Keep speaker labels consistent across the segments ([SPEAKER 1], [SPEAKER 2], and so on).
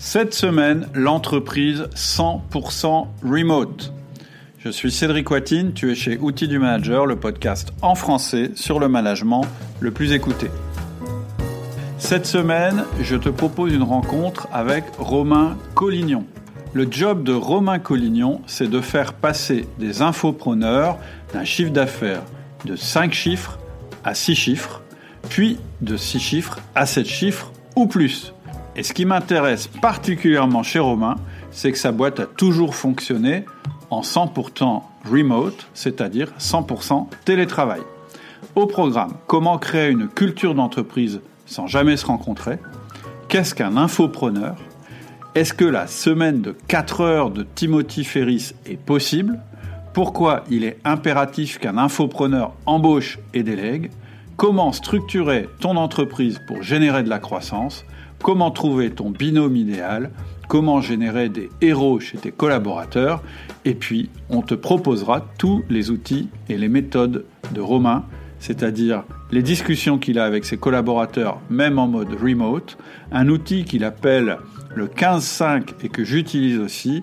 [SPEAKER 1] Cette semaine, l'entreprise 100% remote. Je suis Cédric Watine, tu es chez Outils du Manager, le podcast en français sur le management le plus écouté. Cette semaine, je te propose une rencontre avec Romain Collignon. Le job de Romain Collignon, c'est de faire passer des infopreneurs d'un chiffre d'affaires de 5 chiffres à 6 chiffres, puis de 6 chiffres à 7 chiffres ou plus. Et ce qui m'intéresse particulièrement chez Romain, c'est que sa boîte a toujours fonctionné en 100% remote, c'est-à-dire 100% télétravail. Au programme, comment créer une culture d'entreprise sans jamais se rencontrer? Qu'est-ce qu'un infopreneur? Est-ce que la semaine de 4 heures de Timothy Ferris est possible? Pourquoi il est impératif qu'un infopreneur embauche et délègue? Comment structurer ton entreprise pour générer de la croissance? Comment trouver ton binôme idéal, comment générer des héros chez tes collaborateurs, et puis on te proposera tous les outils et les méthodes de Romain, c'est-à-dire les discussions qu'il a avec ses collaborateurs, même en mode remote, un outil qu'il appelle le 15-5 et que j'utilise aussi,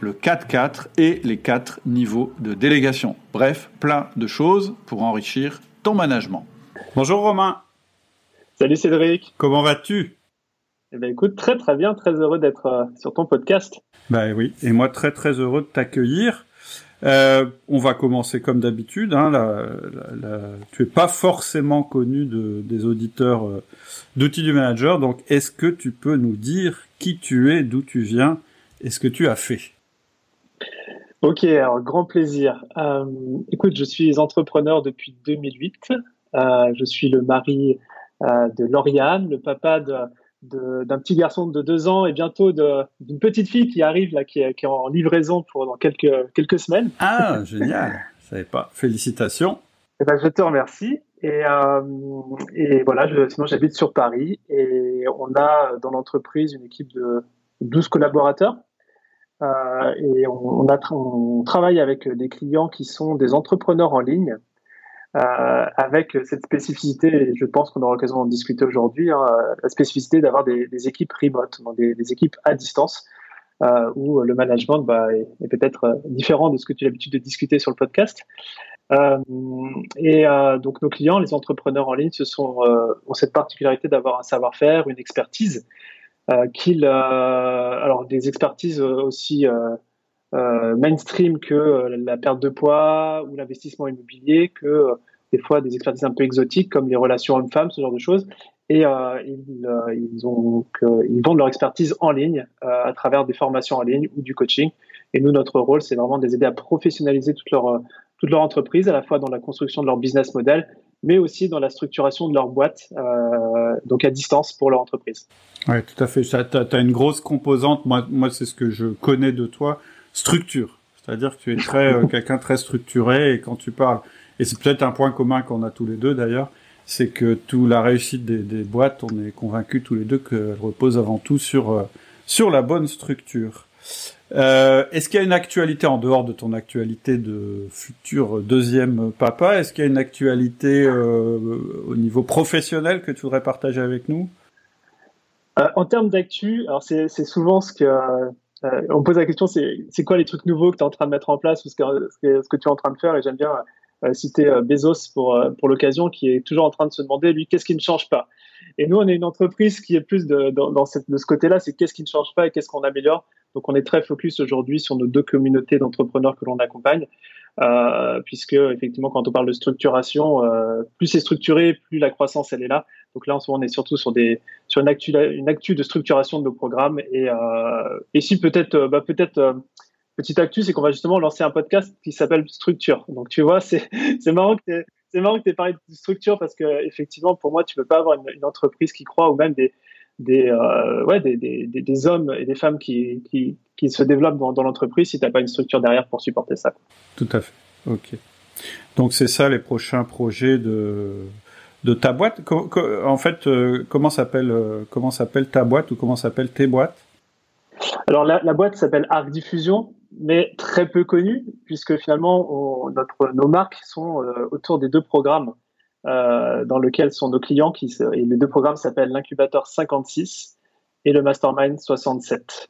[SPEAKER 1] le 4-4 et les 4 niveaux de délégation. Bref, plein de choses pour enrichir ton management. Bonjour Romain.
[SPEAKER 2] Salut Cédric.
[SPEAKER 1] Comment vas-tu?
[SPEAKER 2] Eh ben, écoute, très très bien, très heureux d'être euh, sur ton podcast.
[SPEAKER 1] Ben oui, et moi très très heureux de t'accueillir. Euh, on va commencer comme d'habitude. Hein, tu es pas forcément connu de, des auditeurs euh, d'outils du manager, donc est-ce que tu peux nous dire qui tu es, d'où tu viens et ce que tu as fait?
[SPEAKER 2] Ok, alors grand plaisir. Écoute, je suis entrepreneur depuis 2008. je suis le mari de Lauriane, le papa de d'un petit garçon de deux ans et bientôt d'une petite fille qui arrive là, qui est, en livraison pour dans quelques quelques semaines.
[SPEAKER 1] Ah génial, je savais pas. Félicitations.
[SPEAKER 2] Eh ben, je te remercie. Et, euh, et voilà, je, sinon j'habite sur Paris et on a dans l'entreprise une équipe de 12 collaborateurs. Euh, et on, on, a, on travaille avec des clients qui sont des entrepreneurs en ligne euh, avec cette spécificité, et je pense qu'on aura l'occasion d'en discuter aujourd'hui, hein, la spécificité d'avoir des, équipes remote, des, équipes à distance, euh, où le management bah, est, peut-être différent de ce que tu as l'habitude de discuter sur le podcast. Euh, et euh, donc nos clients, les entrepreneurs en ligne, ce sont, euh, ont cette particularité d'avoir un savoir-faire, une expertise, qu'ils, alors des expertises aussi euh, mainstream que euh, la perte de poids ou l'investissement immobilier, que euh, des fois des expertises un peu exotiques comme les relations hommes-femmes, ce genre de choses. Et euh, ils, ils, vendent leur expertise en ligne à travers des formations en ligne ou du coaching. Et nous, notre rôle, c'est vraiment de les aider à professionnaliser toute leur, toute leur entreprise, à la fois dans la construction de leur business model, mais aussi dans la structuration de leur boîte, euh, donc à distance pour leur entreprise.
[SPEAKER 1] Oui, tout à fait. Tu as, une grosse composante. Moi, moi c'est ce que je connais de toi structure. C'est-à-dire que tu es très euh, quelqu'un très structuré et quand tu parles, et c'est peut-être un point commun qu'on a tous les deux d'ailleurs, c'est que toute la réussite des, des boîtes, on est convaincus tous les deux qu'elle repose avant tout sur euh, sur la bonne structure. Euh, est-ce qu'il y a une actualité en dehors de ton actualité de futur deuxième papa? Est-ce qu'il y a une actualité euh, au niveau professionnel que tu voudrais partager avec nous?
[SPEAKER 2] Euh, En termes d'actu, alors c'est souvent ce que euh, on pose la question, c'est quoi les trucs nouveaux que tu es en train de mettre en place ou ce que, ce que tu es en train de faire? Et j'aime bien euh, citer euh, Bezos pour, pour l'occasion, qui est toujours en train de se demander, lui, qu'est-ce qui ne change pas? Et nous, on est une entreprise qui est plus de, dans, cette, de ce côté-là, c'est qu'est-ce qui ne change pas et qu'est-ce qu'on améliore. Donc, on est très focus aujourd'hui sur nos deux communautés d'entrepreneurs que l'on accompagne. Euh, puisque effectivement quand on parle de structuration, euh, plus c'est structuré, plus la croissance elle est là. Donc là en ce moment on est surtout sur des sur une actu une actu de structuration de nos programmes et euh, et si peut-être euh, bah peut-être euh, petite actu c'est qu'on va justement lancer un podcast qui s'appelle Structure. Donc tu vois c'est c'est marrant que c'est marrant que tu aies parlé de structure parce que effectivement pour moi tu peux pas avoir une, une entreprise qui croit ou même des des, euh, ouais, des, des, des, hommes et des femmes qui, qui, qui se développent dans, dans l'entreprise si tu n'as pas une structure derrière pour supporter ça.
[SPEAKER 1] Tout à fait. Ok. Donc c'est ça les prochains projets de de ta boîte. En fait, euh, comment s'appelle euh, comment s'appelle ta boîte ou comment s'appellent tes boîtes?
[SPEAKER 2] Alors la, la boîte s'appelle Arc Diffusion, mais très peu connue puisque finalement on, notre nos marques sont autour des deux programmes euh, dans lequel sont nos clients et les deux programmes s'appellent l'incubateur 56 et le mastermind 67.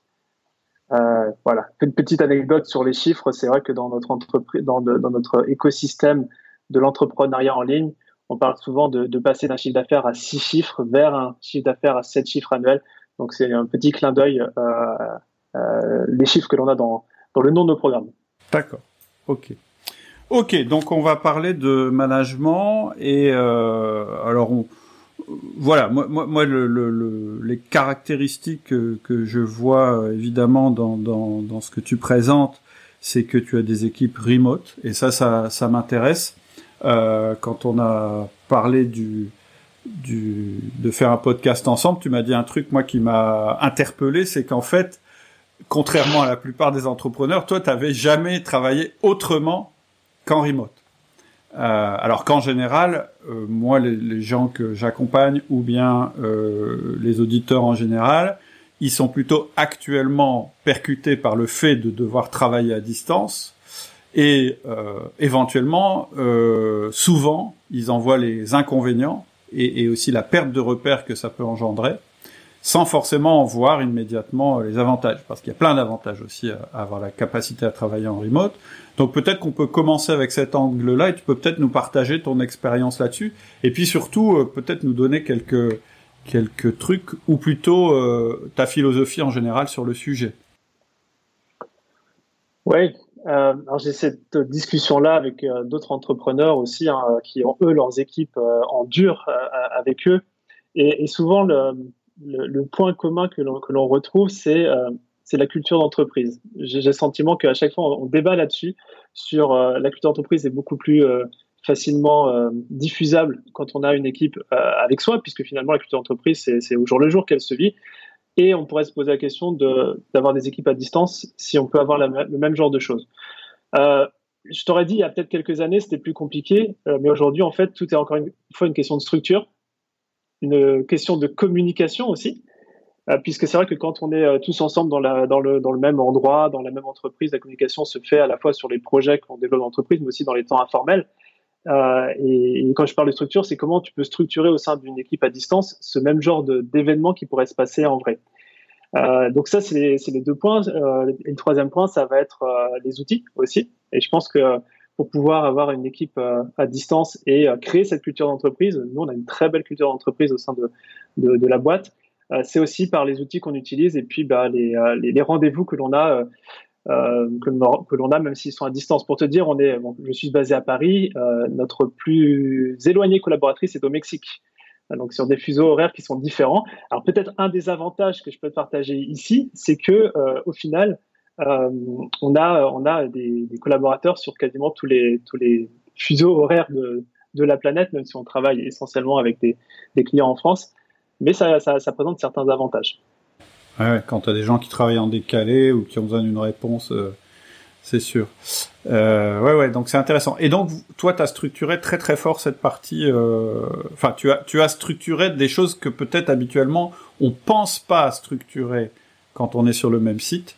[SPEAKER 2] Euh, voilà, une petite anecdote sur les chiffres. C'est vrai que dans notre entreprise, dans, notre écosystème de l'entrepreneuriat en ligne, on parle souvent de, passer d'un chiffre d'affaires à six chiffres vers un chiffre d'affaires à sept chiffres annuels. Donc c'est un petit clin d'œil euh, les chiffres que l'on a dans, dans le nom de nos programmes.
[SPEAKER 1] D'accord. Ok. Ok, donc on va parler de management et euh, alors on, voilà, moi, moi, le, le, les caractéristiques que, que, je vois évidemment dans, dans, dans ce que tu présentes, c'est que tu as des équipes remote et ça, ça, ça m'intéresse. Euh, quand on a parlé du, du, de faire un podcast ensemble, tu m'as dit un truc moi qui m'a interpellé, c'est qu'en fait, contrairement à la plupart des entrepreneurs, toi, tu n'avais jamais travaillé autrement qu'en remote. Euh, alors qu'en général, euh, moi, les, gens que j'accompagne ou bien euh, les auditeurs en général, ils sont plutôt actuellement percutés par le fait de devoir travailler à distance et euh, éventuellement, souvent, ils en voient les inconvénients et, et, aussi la perte de repères que ça peut engendrer, sans forcément en voir immédiatement les avantages, parce qu'il y a plein d'avantages aussi à, avoir la capacité à travailler en remote. Donc peut-être qu'on peut commencer avec cet angle-là, et tu peux peut-être nous partager ton expérience là-dessus, et puis surtout euh, peut-être nous donner quelques quelques trucs, ou plutôt euh, ta philosophie en général sur le sujet.
[SPEAKER 2] Oui, euh, alors j'ai cette discussion-là avec euh, d'autres entrepreneurs aussi hein, qui ont eux leurs équipes euh, en dur euh, avec eux. Et, et souvent le, le, le, point commun que l'on retrouve, c'est euh, la culture d'entreprise. J'ai le sentiment qu'à chaque fois on, débat là-dessus sur la culture d'entreprise est beaucoup plus facilement diffusable quand on a une équipe avec soi, puisque finalement la culture d'entreprise c'est au jour le jour qu'elle se vit. Et on pourrait se poser la question d'avoir des équipes à distance si on peut avoir la, le même genre de choses. Euh, je t'aurais dit, il y a peut-être quelques années, c'était plus compliqué, euh, mais aujourd'hui, en fait, tout est encore une fois une question de structure, une question de communication aussi, euh, puisque c'est vrai que quand on est euh, tous ensemble dans, la, dans, le, dans le même endroit, dans la même entreprise, la communication se fait à la fois sur les projets qu'on développe dans l'entreprise, mais aussi dans les temps informels. Euh, et, quand je parle de structure, c'est comment tu peux structurer au sein d'une équipe à distance ce même genre d'événement qui pourrait se passer en vrai. Donc ça, c'est les, deux points. Euh, et le troisième point, ça va être les outils aussi. Et je pense que pour pouvoir avoir une équipe euh, à distance et euh, créer cette culture d'entreprise, nous, on a une très belle culture d'entreprise au sein de, de, la boîte. c'est aussi par les outils qu'on utilise et puis bah, les, les, rendez-vous que l'on a euh, que, l'on a, même s'ils sont à distance. Pour te dire, on est, je suis basé à Paris. Euh, notre plus éloignée collaboratrice est au Mexique. Donc sur des fuseaux horaires qui sont différents. Alors peut-être un des avantages que je peux partager ici, c'est que euh, au final, euh, on a on a des, des, collaborateurs sur quasiment tous les tous les fuseaux horaires de, de la planète, même si on travaille essentiellement avec des, des clients en France. Mais ça, ça, ça présente certains avantages.
[SPEAKER 1] Ouais, quand tu des gens qui travaillent en décalé ou qui ont besoin d'une réponse, euh, c'est sûr. Euh, ouais, ouais, donc c'est intéressant. Et donc, toi, tu as structuré très très fort cette partie. Euh, enfin, euh, tu as tu as structuré des choses que peut-être habituellement on pense pas à structurer quand on est sur le même site.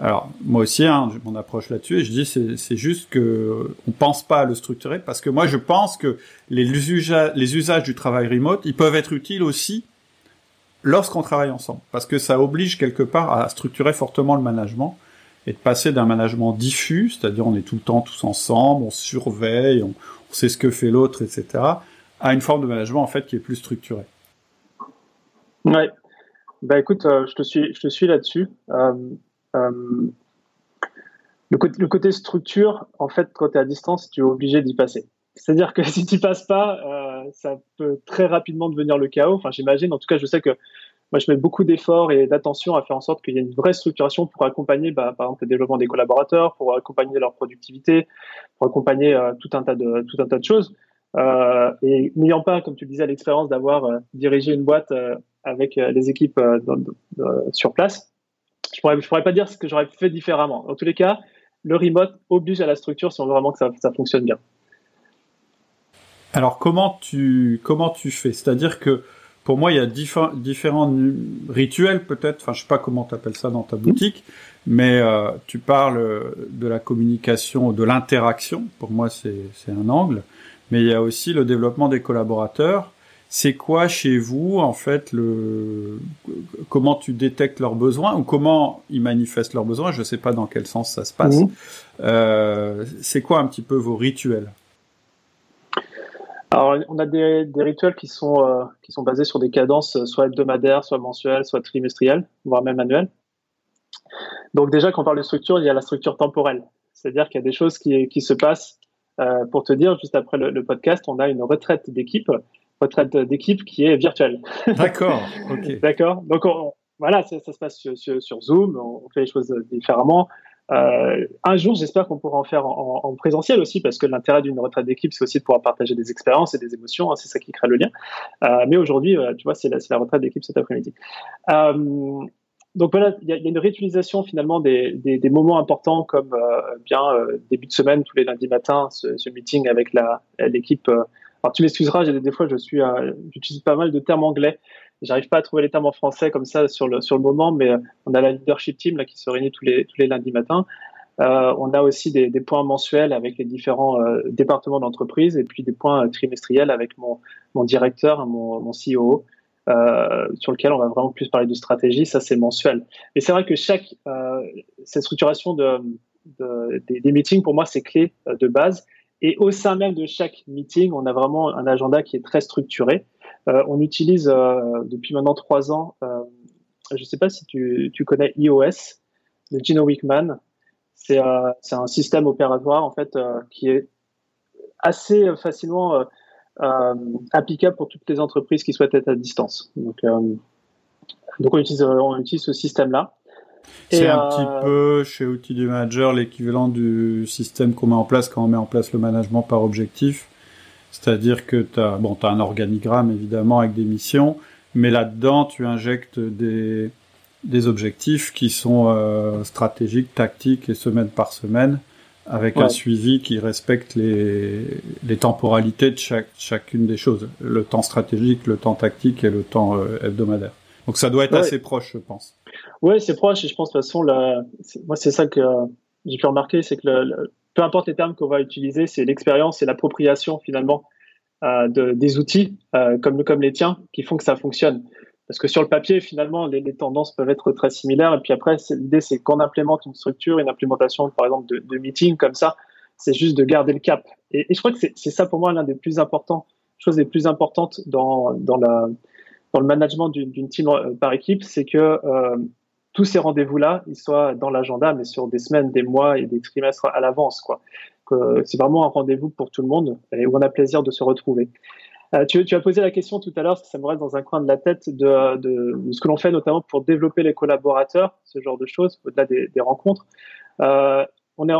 [SPEAKER 1] Alors moi aussi, hein, mon approche là-dessus, et je dis c'est juste que on pense pas à le structurer parce que moi je pense que les usages les usages du travail remote, ils peuvent être utiles aussi lorsqu'on travaille ensemble, parce que ça oblige quelque part à structurer fortement le management et de passer d'un management diffus, c'est-à-dire on est tout le temps tous ensemble, on surveille, on, sait ce que fait l'autre, etc., à une forme de management en fait qui est plus structurée.
[SPEAKER 2] Ouais. Bah écoute, euh, je te suis, je te suis là-dessus. Euh, le, côté, le côté structure, en fait, quand tu es à distance, tu es obligé d'y passer. C'est-à-dire que si tu passes pas, euh, ça peut très rapidement devenir le chaos. Enfin, j'imagine. En tout cas, je sais que moi, je mets beaucoup d'efforts et d'attention à faire en sorte qu'il y ait une vraie structuration pour accompagner, bah, par exemple, le développement des collaborateurs, pour accompagner leur productivité, pour accompagner euh, tout un tas de tout un tas de choses. Euh, et n'ayant pas, comme tu le disais, l'expérience d'avoir euh, dirigé une boîte euh, avec les équipes sur place, je pourrais je pourrais pas dire ce que j'aurais fait différemment. En tous les cas, le remote oblige à la structure si on veut vraiment que ça, ça fonctionne bien.
[SPEAKER 1] Alors comment tu comment tu fais? C'est-à-dire que pour moi il y a diffé différents rituels peut-être. Enfin je sais pas comment tu appelles ça dans ta boutique, mais euh, tu parles de la communication, de l'interaction. Pour moi c'est un angle, mais il y a aussi le développement des collaborateurs. C'est quoi chez vous en fait le comment tu détectes leurs besoins ou comment ils manifestent leurs besoins? Je ne sais pas dans quel sens ça se passe. Mmh. Euh, c'est quoi un petit peu vos rituels?
[SPEAKER 2] Alors, on a des, rituels qui sont, euh, qui sont basés sur des cadences soit hebdomadaires, soit mensuelles, soit trimestrielles, voire même annuelles. Donc déjà, quand on parle de structure, il y a la structure temporelle. C'est-à-dire qu'il y a des choses qui, qui se passent. Euh, pour te dire, juste après le, podcast, on a une retraite d'équipe, retraite d'équipe qui est virtuelle.
[SPEAKER 1] D'accord.
[SPEAKER 2] D'accord. Donc voilà, ça, se passe sur, Zoom. On fait les choses différemment. Euh, un jour, j'espère qu'on pourra en faire en, présentiel aussi, parce que l'intérêt d'une retraite d'équipe, c'est aussi de pouvoir partager des expériences et des émotions. Hein, c'est ça qui crée le lien. Euh, mais aujourd'hui, tu vois, c'est la, la, retraite d'équipe cet après-midi. Euh, donc voilà, il y, a une réutilisation finalement des, des, des moments importants comme euh, bien euh, début de semaine tous les lundis matins, ce, ce meeting avec l'équipe. Euh. alors tu m'excuseras, des, fois je suis, j'utilise pas mal de termes anglais. J'arrive pas à trouver les termes en français comme ça sur le sur le moment, mais on a la leadership team là qui se réunit tous les tous les lundis matins. on a aussi des, des, points mensuels avec les différents départements d'entreprise et puis des points trimestriels avec mon, mon directeur, mon, mon CEO. Euh, sur lequel on va vraiment plus parler de stratégie, ça c'est mensuel. Mais c'est vrai que chaque euh, cette structuration de, de des, meetings pour moi c'est clé euh, de base. Et au sein même de chaque meeting, on a vraiment un agenda qui est très structuré. Euh, on utilise depuis maintenant trois ans, je ne sais pas si tu, connais iOS de Gino Wickman. C'est un système opératoire en fait qui est assez facilement euh, applicable pour toutes les entreprises qui souhaitent être à distance. Donc, euh, on utilise ce système-là.
[SPEAKER 1] C'est un petit euh, peu chez Outils du Manager l'équivalent du système qu'on met en place quand on met en place le management par objectif. C'est-à-dire que tu as, bon, as un organigramme évidemment avec des missions, mais là-dedans tu injectes des, des objectifs qui sont euh, stratégiques, tactiques et semaine par semaine avec un suivi qui respecte les, les temporalités de chaque, chacune des choses, le temps stratégique, le temps tactique et le temps euh, hebdomadaire. Donc ça doit être assez proche, je pense.
[SPEAKER 2] Oui, c'est proche et je pense de toute façon, moi c'est ça que j'ai pu remarquer, c'est que peu importe les termes qu'on va utiliser, c'est l'expérience et l'appropriation finalement euh, de, des outils euh, comme, les tiens qui font que ça fonctionne. Parce que sur le papier, finalement, les, tendances peuvent être très similaires. Et puis après, l'idée, c'est qu'on implémente une structure, une implémentation, par exemple, de, de meeting comme ça. C'est juste de garder le cap. Et, je crois que c'est ça pour moi l'un des plus importants, choses les plus importantes dans, le management d'une team euh, par équipe, c'est que euh, tous ces rendez-vous-là, ils soient dans l'agenda, mais sur des semaines, des mois et des trimestres à l'avance. quoi. C'est vraiment un rendez-vous pour tout le monde et où on a plaisir de se retrouver. Euh, tu, as posé la question tout à l'heure, ça me reste dans un coin de la tête, de, ce que l'on fait notamment pour développer les collaborateurs, ce genre de choses, au-delà des, rencontres. Euh, on est,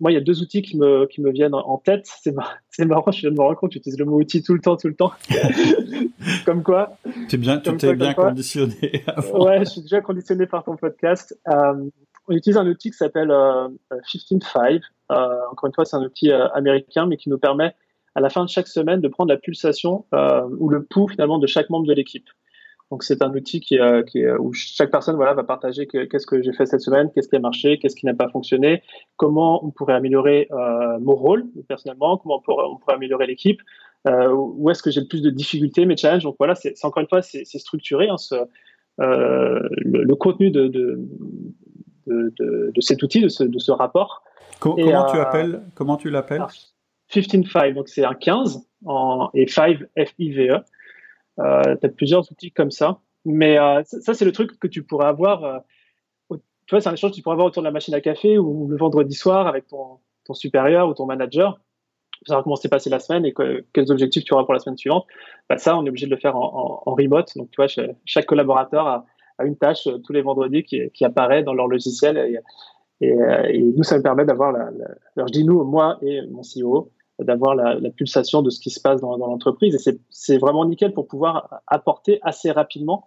[SPEAKER 2] moi, il y a deux outils qui me, qui me viennent en tête. C'est marrant, je viens de me rendre compte, tu utilises le mot outil tout le temps, tout le temps. comme quoi.
[SPEAKER 1] Tu es bien, tu t'es bien conditionné.
[SPEAKER 2] Ouais, je suis déjà conditionné par ton podcast. Euh, on utilise un outil qui s'appelle euh, 15 encore une fois, c'est un outil américain, mais qui nous permet à la fin de chaque semaine de prendre la pulsation euh, ou le pouls finalement de chaque membre de l'équipe. Donc c'est un outil qui, euh, qui où chaque personne voilà va partager qu'est-ce que j'ai fait cette semaine, qu'est-ce qui a marché, qu'est-ce qui n'a pas fonctionné, comment on pourrait améliorer euh, mon rôle personnellement, comment on pourrait, on pourrait améliorer l'équipe, euh, où est-ce que j'ai le plus de difficultés, mes challenges. Donc voilà, c'est encore une fois c'est structuré hein, ce, euh, le, le, contenu de, de, de, de, cet outil, de ce, rapport.
[SPEAKER 1] comment, tu appelles Comment tu l'appelles?
[SPEAKER 2] 15-5, donc c'est un 15 en, et 5 F-I-V-E. Euh, tu as plusieurs outils comme ça. Mais euh, ça, c'est le truc que tu pourrais avoir. Euh, tu vois, c'est un échange que tu pourrais avoir autour de la machine à café ou le vendredi soir avec ton, ton supérieur ou ton manager. Pour savoir comment s'est passé la semaine et quels objectifs tu auras pour la semaine suivante. Bah, ça, on est obligé de le faire en, en, en remote. Donc, tu vois, chaque collaborateur a, a, une tâche euh, tous les vendredis qui, qui apparaît dans leur logiciel. Et, et, euh, et nous, ça me permet d'avoir la, la, alors je dis nous, moi et mon CEO, d'avoir la, la, pulsation de ce qui se passe dans, dans l'entreprise. Et c'est vraiment nickel pour pouvoir apporter assez rapidement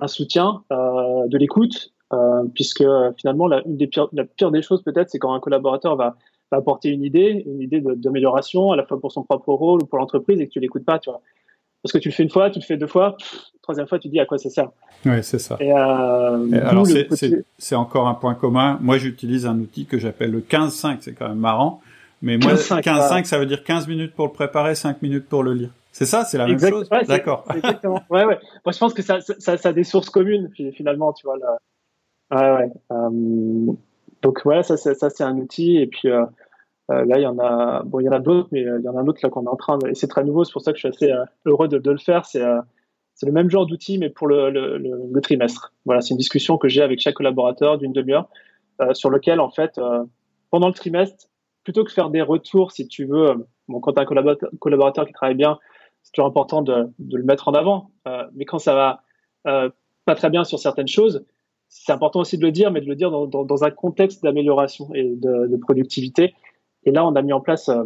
[SPEAKER 2] un soutien euh, de l'écoute, euh, puisque finalement, la, une des pires, la pire des choses peut-être, c'est quand un collaborateur va, va, apporter une idée, une idée d'amélioration, à la fois pour son propre rôle ou pour l'entreprise, et que tu l'écoutes pas, tu vois. Parce que tu le fais une fois, tu le fais deux fois, troisième fois, tu dis à quoi ça sert?
[SPEAKER 1] Oui, c'est ça. Et, euh, alors, c'est encore un point commun. Moi, j'utilise un outil que j'appelle le 15-5, c'est quand même marrant mais moi, 15-5, ça veut dire 15 minutes pour le préparer, 5 minutes pour le lire. C'est ça, c'est la même chose. D'accord.
[SPEAKER 2] Exactement. Ouais, ouais. Moi, je pense que ça, ça, ça, a des sources communes finalement, tu vois. Là. Ouais, ouais. Euh, donc voilà, ça, ça, c'est un outil. Et puis euh, euh, là, il y en a, bon, il y en a d'autres, mais il y en a un autre là qu'on est en train de. Et c'est très nouveau, c'est pour ça que je suis assez heureux de, de, le faire. C'est c'est le même genre d'outil, mais pour le, le, le, trimestre. Voilà, c'est une discussion que j'ai avec chaque collaborateur d'une demi-heure, sur lequel en fait, pendant le trimestre, plutôt que faire des retours, si tu veux, bon, quand tu as un collaborateur, qui travaille bien, c'est toujours important de, le mettre en avant. Euh, mais quand ça va euh, pas très bien sur certaines choses, c'est important aussi de le dire, mais de le dire dans, un contexte d'amélioration et de, productivité. Et là, on a mis en place euh,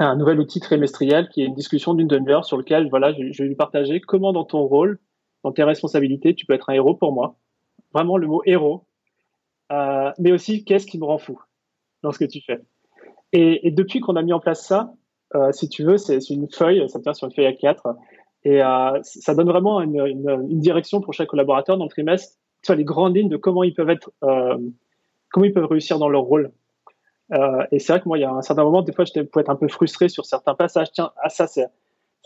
[SPEAKER 2] un nouvel outil trimestriel qui est une discussion d'une demi-heure sur lequel voilà, je, vais lui partager comment dans ton rôle, dans tes responsabilités, tu peux être un héros pour moi. Vraiment le mot héros. Euh, mais aussi, qu'est-ce qui me rend fou dans ce que tu fais? Et, et depuis qu'on a mis en place ça, euh, si tu veux, c'est une feuille, ça tient sur une feuille A4, et euh, ça donne vraiment une, une, une, direction pour chaque collaborateur dans le trimestre, tu vois, les grandes lignes de comment ils peuvent être, euh, comment ils peuvent réussir dans leur rôle. Et c'est vrai que moi, il y a un certain moment, des fois, je pouvais être un peu frustré sur certains passages. Tiens, ah ça, ça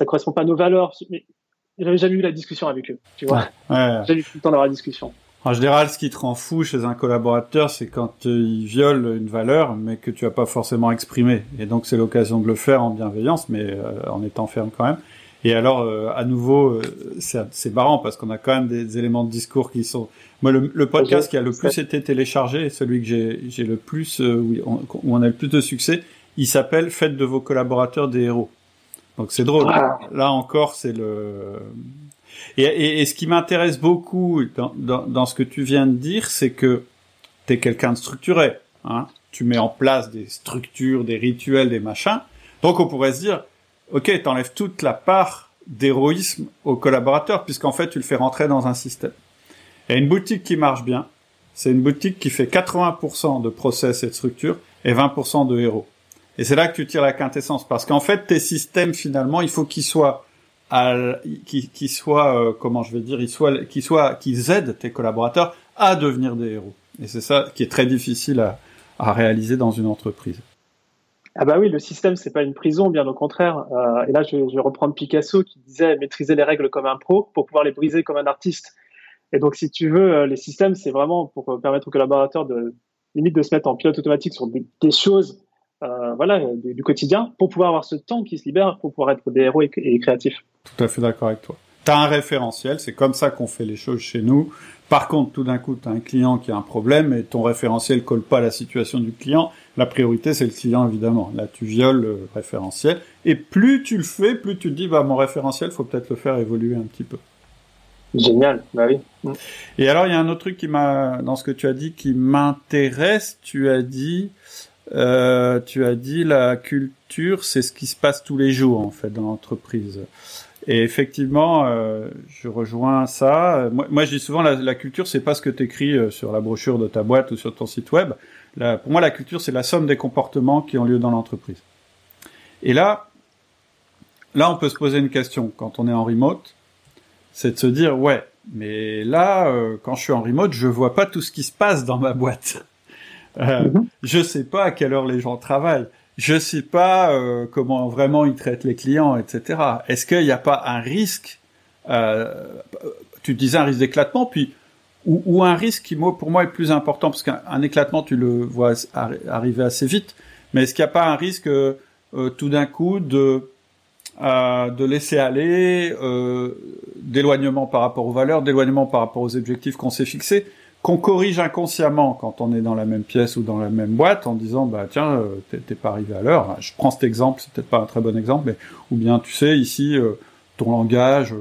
[SPEAKER 2] correspond pas à nos valeurs. Mais j'avais jamais eu la discussion avec eux, tu vois. Ouais. J'ai eu le temps d'avoir la discussion.
[SPEAKER 1] En général, ce qui te rend fou chez un collaborateur, c'est quand il viole une valeur, mais que tu as pas forcément exprimé. Et donc, c'est l'occasion de le faire en bienveillance, mais euh, en étant ferme quand même. Et alors, euh, à nouveau, euh, c'est marrant parce qu'on a quand même des, éléments de discours qui sont. Moi, le, le podcast qui a le plus été téléchargé, celui que j'ai le plus, où on, où on a le plus de succès, il s'appelle Faites de vos collaborateurs des héros. Donc c'est drôle. Ah. Là encore, c'est le et, et, et ce qui m'intéresse beaucoup dans, dans, dans, ce que tu viens de dire, c'est que tu es quelqu'un de structuré. Hein tu mets en place des structures, des rituels, des machins. Donc on pourrait se dire, ok, t'enlèves toute la part d'héroïsme aux collaborateurs, puisqu'en fait tu le fais rentrer dans un système. Et une boutique qui marche bien, c'est une boutique qui fait 80% de process et de structure et 20% de héros. Et c'est là que tu tires la quintessence, parce qu'en fait tes systèmes finalement, il faut qu'ils soient qui, qui euh, comment je vais dire, soit, qui soit, qu'ils aident tes collaborateurs à devenir des héros. Et c'est ça qui est très difficile à, réaliser dans une entreprise.
[SPEAKER 2] Ah bah oui, le système c'est pas une prison, bien au contraire. Euh, et là, je, vais reprendre Picasso qui disait maîtriser les règles comme un pro pour pouvoir les briser comme un artiste. Et donc, si tu veux, euh, les systèmes c'est vraiment pour permettre aux collaborateurs de limite de se mettre en pilote automatique sur des choses euh, voilà, du, du, quotidien pour pouvoir avoir ce temps qui se libère pour pouvoir être des héros et, et créatifs.
[SPEAKER 1] Tout à fait d'accord avec toi. Tu as un référentiel, c'est comme ça qu'on fait les choses chez nous. Par contre, tout d'un coup, tu as un client qui a un problème et ton référentiel colle pas à la situation du client. La priorité, c'est le client, évidemment. Là, tu violes le référentiel. Et plus tu le fais, plus tu te dis, bah, mon référentiel, faut peut-être le faire évoluer un petit peu.
[SPEAKER 2] Génial, bah oui.
[SPEAKER 1] Et alors, il y a un autre truc qui m'a, dans ce que tu as dit, qui m'intéresse. Tu as dit, euh, tu as dit la culture, c'est ce qui se passe tous les jours en fait dans l'entreprise. Et effectivement, euh, je rejoins ça. Moi, je dis souvent la, culture, c'est pas ce que tu écris euh, sur la brochure de ta boîte ou sur ton site web. Pour moi, la culture, c'est la somme des comportements qui ont lieu dans l'entreprise. Et là, là, on peut se poser une question quand on est en remote, c'est de se dire ouais, mais là, euh, quand je suis en remote, je vois pas tout ce qui se passe dans ma boîte. Euh, mhm. Je sais pas à quelle heure les gens travaillent. Je sais pas euh, comment vraiment ils traitent les clients, etc. Est-ce qu'il n'y a pas un risque euh, Tu disais un risque d'éclatement, puis ou, un risque qui pour moi est plus important parce qu'un éclatement tu le vois arriver assez vite. Mais est-ce qu'il n'y a pas un risque euh, tout d'un coup de euh, de laisser aller, d'éloignement par rapport aux valeurs, d'éloignement par rapport aux objectifs qu'on s'est fixés? Qu'on corrige inconsciemment quand on est dans la même pièce ou dans la même boîte en disant bah tiens euh, t'es pas arrivé à l'heure. Je prends cet exemple c'est peut-être pas un très bon exemple mais ou bien tu sais ici euh, ton langage euh,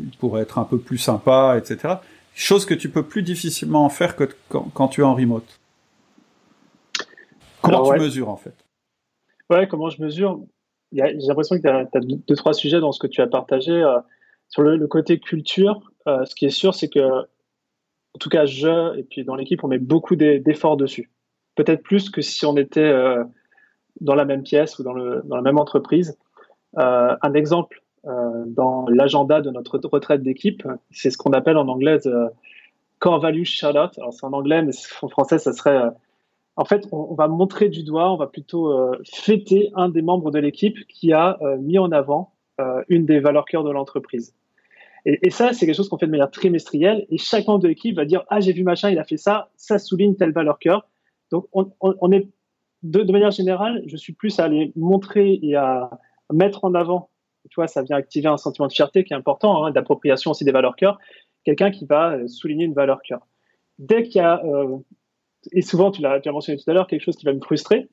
[SPEAKER 1] il pourrait être un peu plus sympa etc chose que tu peux plus difficilement en faire que quand, tu es en remote. Comment tu mesures en fait?
[SPEAKER 2] Ouais comment je mesure? J'ai l'impression que tu as, deux trois sujets dans ce que tu as partagé sur le, le côté culture ce qui est sûr c'est que en tout cas, je et puis dans l'équipe, on met beaucoup d'efforts dessus. Peut-être plus que si on était euh, dans la même pièce ou dans, le, dans la même entreprise. Euh, un exemple euh, dans l'agenda de notre retraite d'équipe, c'est ce qu'on appelle en anglais core value shout out. Alors c'est en anglais, mais en français, ça serait en fait, on, va montrer du doigt, on va plutôt fêter un des membres de l'équipe qui a mis en avant une des valeurs cœurs de l'entreprise. Et, ça, c'est quelque chose qu'on fait de manière trimestrielle. Et chaque membre de l'équipe va dire Ah, j'ai vu machin, il a fait ça, ça souligne telle valeur cœur. Donc, on, est de, manière générale, je suis plus à aller montrer et à mettre en avant. Tu vois, ça vient activer un sentiment de fierté qui est important, hein, d'appropriation aussi des valeurs cœur. Quelqu'un qui va euh, souligner une valeur cœur. Dès qu'il y a, euh, et souvent tu l'as mentionné tout à l'heure, quelque chose qui va me frustrer,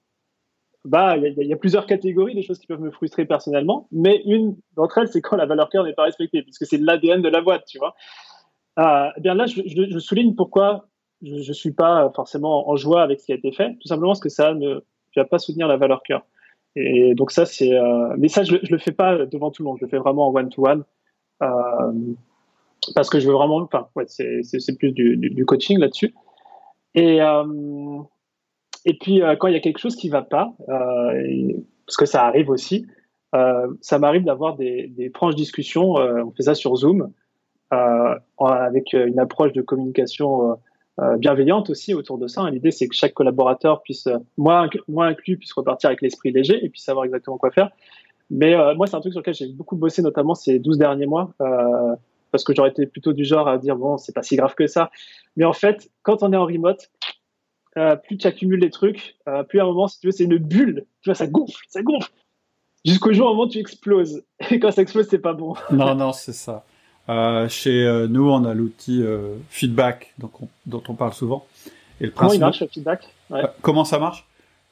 [SPEAKER 2] bah, il y, a plusieurs catégories des choses qui peuvent me frustrer personnellement, mais une d'entre elles, c'est quand la valeur cœur n'est pas respectée, puisque c'est l'ADN de la boîte, tu vois. Euh, eh bien là, je, je, souligne pourquoi je ne suis pas forcément en joie avec ce qui a été fait, tout simplement parce que ça ne va pas soutenir la valeur cœur. Et donc ça, c'est, euh, mais ça, je, je le fais pas devant tout le monde, je le fais vraiment en one to one, euh, parce que je veux vraiment, enfin, ouais, c'est, plus du, du, du coaching là-dessus. Et euh, et puis, euh, quand il y a quelque chose qui ne va pas, euh, parce que ça arrive aussi, euh, ça m'arrive d'avoir des, franches discussions. on fait ça sur Zoom, avec une approche de communication bienveillante aussi autour de ça. L'idée, c'est que chaque collaborateur puisse, moi, moi inclus, puisse repartir avec l'esprit léger et puis savoir exactement quoi faire. Mais moi, c'est un truc sur lequel j'ai beaucoup bossé, notamment ces 12 derniers mois, parce que j'aurais été plutôt du genre à dire, bon, c'est pas si grave que ça. Mais en fait, quand on est en remote, euh, plus tu accumules les trucs, euh, plus à un moment, si tu veux, c'est une bulle. Tu vois, ça gonfle, ça gonfle. Jusqu'au jour où moment, tu exploses. Et quand ça explose, c'est pas bon.
[SPEAKER 1] non, non, c'est ça. Euh, chez nous, on a l'outil feedback, donc dont on parle souvent.
[SPEAKER 2] Et le comment il marche le feedback
[SPEAKER 1] Comment ça marche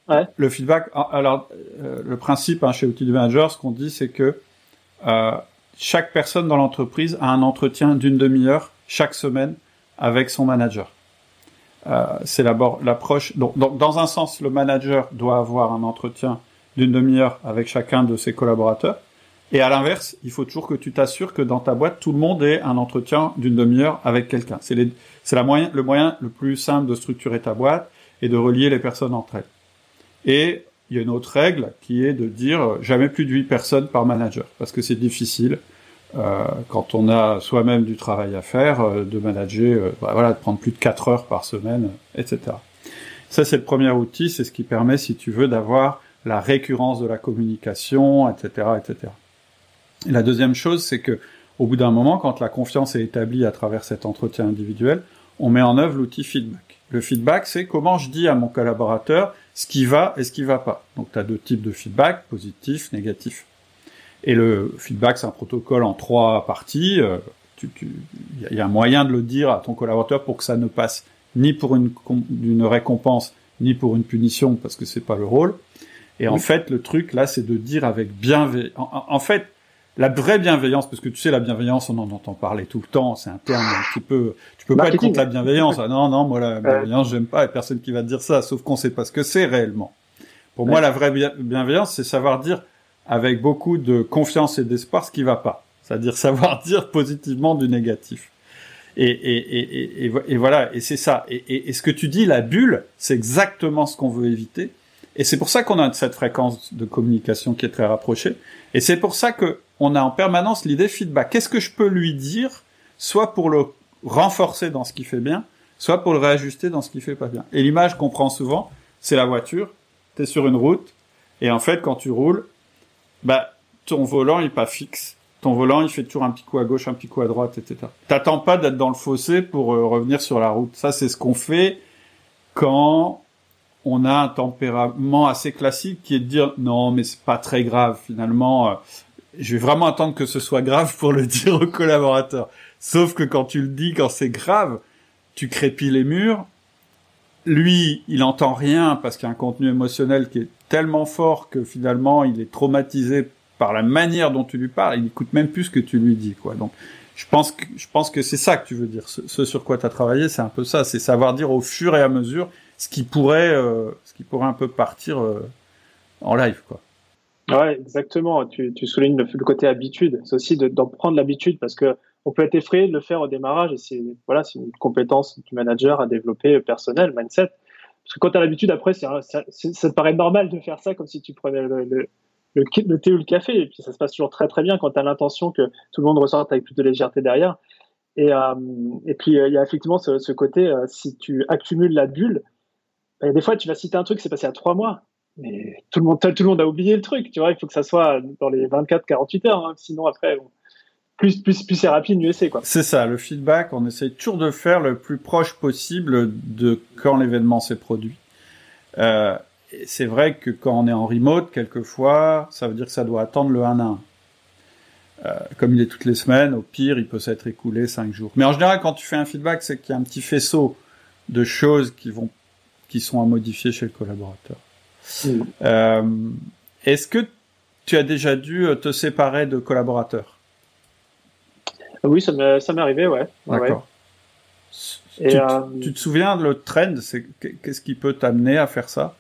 [SPEAKER 2] ouais.
[SPEAKER 1] Le feedback. Alors, le principe hein, chez Outil du Manager, ce qu'on dit, c'est que chaque personne dans l'entreprise a un entretien d'une demi-heure chaque semaine avec son manager. Euh, c'est l'approche. Donc, dans un sens, le manager doit avoir un entretien d'une demi-heure avec chacun de ses collaborateurs. Et à l'inverse, il faut toujours que tu t'assures que dans ta boîte, tout le monde ait un entretien d'une demi-heure avec quelqu'un. C'est le moyen le plus simple de structurer ta boîte et de relier les personnes entre elles. Et il y a une autre règle qui est de dire euh, jamais plus de 8 personnes par manager parce que c'est difficile quand on a soi-même du travail à faire, euh, de manager, euh, bah, voilà, de prendre plus de 4 heures par semaine, etc. Ça, c'est le premier outil, c'est ce qui permet, si tu veux, d'avoir la récurrence de la communication, etc., etc. Et la deuxième chose, c'est que au bout d'un moment, quand la confiance est établie à travers cet entretien individuel, on met en œuvre l'outil feedback. Le feedback, c'est comment je dis à mon collaborateur ce qui va et ce qui va pas. Donc, tu as deux types de feedback, positif, négatif. Et le feedback, c'est un protocole en trois parties. Il euh, y, a un moyen de le dire à ton collaborateur pour que ça ne passe ni pour une, une récompense, ni pour une punition, parce que c'est pas le rôle. Et en fait, le truc là, c'est de dire avec bienveillance. En, fait, la vraie bienveillance, parce que tu sais, la bienveillance, on en entend parler tout le temps. C'est un terme un petit peu. Tu peux pas être contre la bienveillance. Ah, non, non, moi la bienveillance, j'aime pas. Et personne qui va te dire ça, sauf qu'on sait pas ce que c'est réellement. Pour moi, la vraie bienveillance, c'est savoir dire avec beaucoup de confiance et d'espoir ce qui va pas. C'est-à-dire savoir dire positivement du négatif. Et, et, voilà, et c'est ça. Et, ce que tu dis, la bulle, c'est exactement ce qu'on veut éviter. Et c'est pour ça qu'on a cette fréquence de communication qui est très rapprochée. Et c'est pour ça que on a en permanence l'idée feedback. Qu'est-ce que je peux lui dire, soit pour le renforcer dans ce qu'il fait bien, soit pour le réajuster dans ce qu'il fait pas bien. Et l'image qu'on prend souvent, c'est la voiture. Tu es sur une route, et en fait, quand tu roules, bah, ton volant il est pas fixe. Ton volant, il fait toujours un petit coup à gauche, un petit coup à droite, etc. T'attends pas d'être dans le fossé pour euh, revenir sur la route. Ça, c'est ce qu'on fait quand on a un tempérament assez classique qui est de dire non, mais c'est pas très grave finalement. Euh, je vais vraiment attendre que ce soit grave pour le dire au collaborateur. Sauf que quand tu le dis, quand c'est grave, tu crépilles les murs. Lui, il entend rien parce qu'il y a un contenu émotionnel qui est tellement fort que finalement il est traumatisé par la manière dont tu lui parles, il n'écoute même plus ce que tu lui dis, quoi. Donc, je pense que, je pense que c'est ça que tu veux dire. Ce, sur quoi tu as travaillé, c'est un peu ça. C'est savoir dire au fur et à mesure ce qui pourrait, euh, ce qui pourrait un peu partir euh, en live, quoi.
[SPEAKER 2] Ouais, exactement. Tu, tu soulignes le, côté habitude. C'est aussi d'en prendre l'habitude parce que on peut être effrayé de le faire au démarrage et c'est, voilà, c'est une compétence du manager à développer personnel, mindset. Parce que quand tu as l'habitude, après, ça, ça, te paraît normal de faire ça comme si tu prenais le, thé ou le café. Et puis ça se passe toujours très très bien quand tu as l'intention que tout le monde ressorte avec plus de légèreté derrière. Et, euh, puis euh, il y a effectivement ce, côté, euh, si tu accumules la bulle, bah, des fois tu vas citer un truc, c'est passé à trois mois. mais tout le monde, tout le monde a oublié le truc, tu vois. Il faut que ça soit dans les 24-48 heures, hein. sinon après, plus, plus, plus c'est rapide, mieux c'est quoi.
[SPEAKER 1] C'est ça, le feedback, on essaie toujours de faire le plus proche possible de quand l'événement s'est produit. Euh, c'est vrai que quand on est en remote, quelquefois, ça veut dire que ça doit attendre le 1 à 1. Euh, comme il est toutes les semaines, au pire, il peut s'être écoulé 5 jours. Mais en général, quand tu fais un feedback, c'est qu'il y a un petit faisceau de choses qui vont, qui sont à modifier chez le collaborateur. Euh, est-ce que tu as déjà dû te séparer de collaborateurs?
[SPEAKER 2] Oui, ça m'est arrivé, ouais.
[SPEAKER 1] D'accord. Tu, euh, tu, te souviens le trend? C'est qu'est-ce qui peut t'amener à faire ça?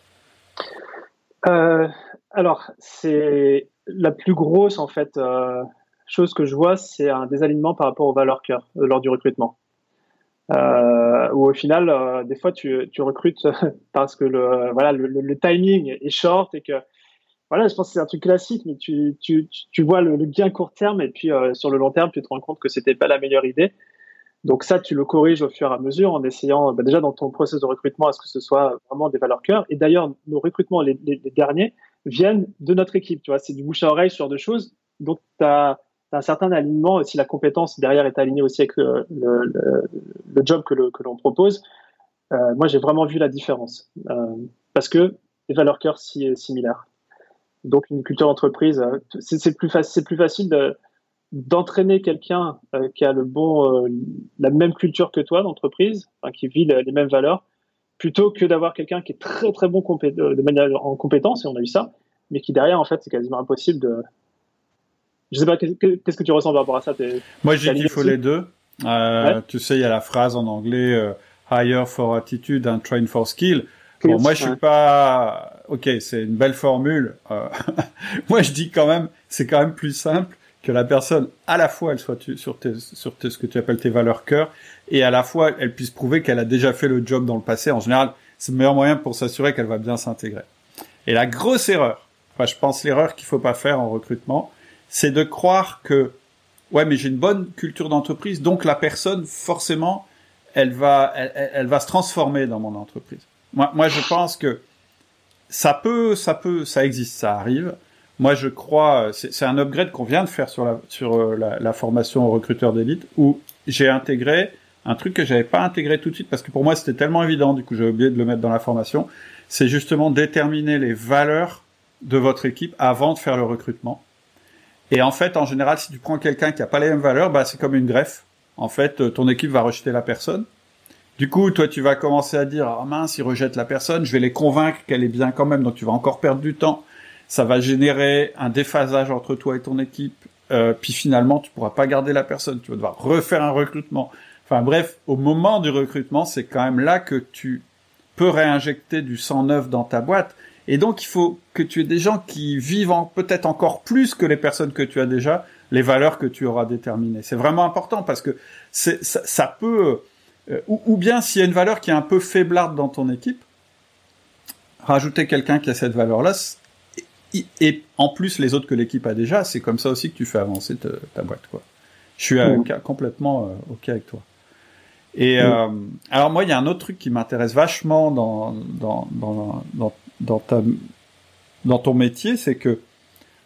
[SPEAKER 2] Euh, Alors, c'est la plus grosse en fait chose que je vois, c'est un désalignement par rapport aux valeurs cœur lors du recrutement. Euh, où au final, euh, des fois, tu, tu, recrutes parce que le, voilà, le, le, timing est short et que, voilà, je pense que c'est un truc classique, mais tu, tu, tu vois le, gain court terme et puis euh, sur le long terme, tu te rends compte que c'était pas la meilleure idée. Donc ça, tu le corriges au fur et à mesure en essayant, bah déjà dans ton processus de recrutement, à ce que ce soit vraiment des valeurs cœur? Et d'ailleurs, nos recrutements, les, derniers, viennent de notre équipe. Tu vois, c'est du bouche à oreille sur deux choses. Donc, tu as un certain alignement, si la compétence derrière est alignée aussi avec le, le, job que, l'on propose, euh, moi j'ai vraiment vu la différence. Euh, parce que les valeurs cœur si similaires. Donc une culture d'entreprise, euh, c'est plus, plus facile d'entraîner quelqu'un qui a le bon, la même culture que toi d'entreprise, qui vit les mêmes valeurs, plutôt que d'avoir quelqu'un qui est très très bon de manière en compétence, et on a eu ça, mais qui derrière en fait c'est quasiment impossible de, je sais pas, qu'est-ce que tu ressens par rapport à ça
[SPEAKER 1] Moi, j'ai qu'il faut les deux. Euh, Tu sais, il y a la phrase en anglais euh, hire for attitude and train for skill. Bon, moi, je suis pas. Ok, c'est une belle formule. Euh... moi, je dis quand même, c'est quand même plus simple que la personne, à la fois, elle soit sur, tes, sur tes, ce que tu appelles tes valeurs cœur, et à la fois, elle puisse prouver qu'elle a déjà fait le job dans le passé. En général, c'est le meilleur moyen pour s'assurer qu'elle va bien s'intégrer. Et la grosse erreur, enfin, je pense l'erreur qu'il faut pas faire en recrutement, c'est de croire que ouais mais j'ai une bonne culture d'entreprise donc la personne forcément elle va elle, va se transformer dans mon entreprise. Moi moi je pense que ça peut ça peut ça existe ça arrive. Moi je crois c'est un upgrade qu'on vient de faire sur la sur euh, la, la formation recruteur d'élite où j'ai intégré un truc que j'avais pas intégré tout de suite parce que pour moi c'était tellement évident du coup j'ai oublié de le mettre dans la formation c'est justement déterminer les valeurs de votre équipe avant de faire le recrutement et en fait, en général, si tu prends quelqu'un qui a pas les mêmes valeurs, bah, c'est comme une greffe. En fait, euh, ton équipe va rejeter la personne. Du coup, toi, tu vas commencer à dire, ah mince, ils rejettent la personne, je vais les convaincre qu'elle est bien quand même, donc tu vas encore perdre du temps. Ça va générer un déphasage entre toi et ton équipe. Euh, puis finalement, tu pourras pas garder la personne, tu vas devoir refaire un recrutement. Enfin bref, au moment du recrutement, c'est quand même là que tu peux réinjecter du sang neuf dans ta boîte. Et donc, il faut que tu aies des gens qui vivent peut-être encore plus que les personnes que tu as déjà, les valeurs que tu auras déterminées. C'est vraiment important parce que ça, ça, peut, euh, ou, bien s'il y a une valeur qui est un peu faiblarde dans ton équipe, rajouter quelqu'un qui a cette valeur-là, et, en plus les autres que l'équipe a déjà, c'est comme ça aussi que tu fais avancer ta, boîte, quoi. Je suis euh, complètement euh, ok avec toi. Et mmh. alors moi, il y a un autre truc qui m'intéresse vachement dans dans, dans, dans dans ta dans ton métier, c'est que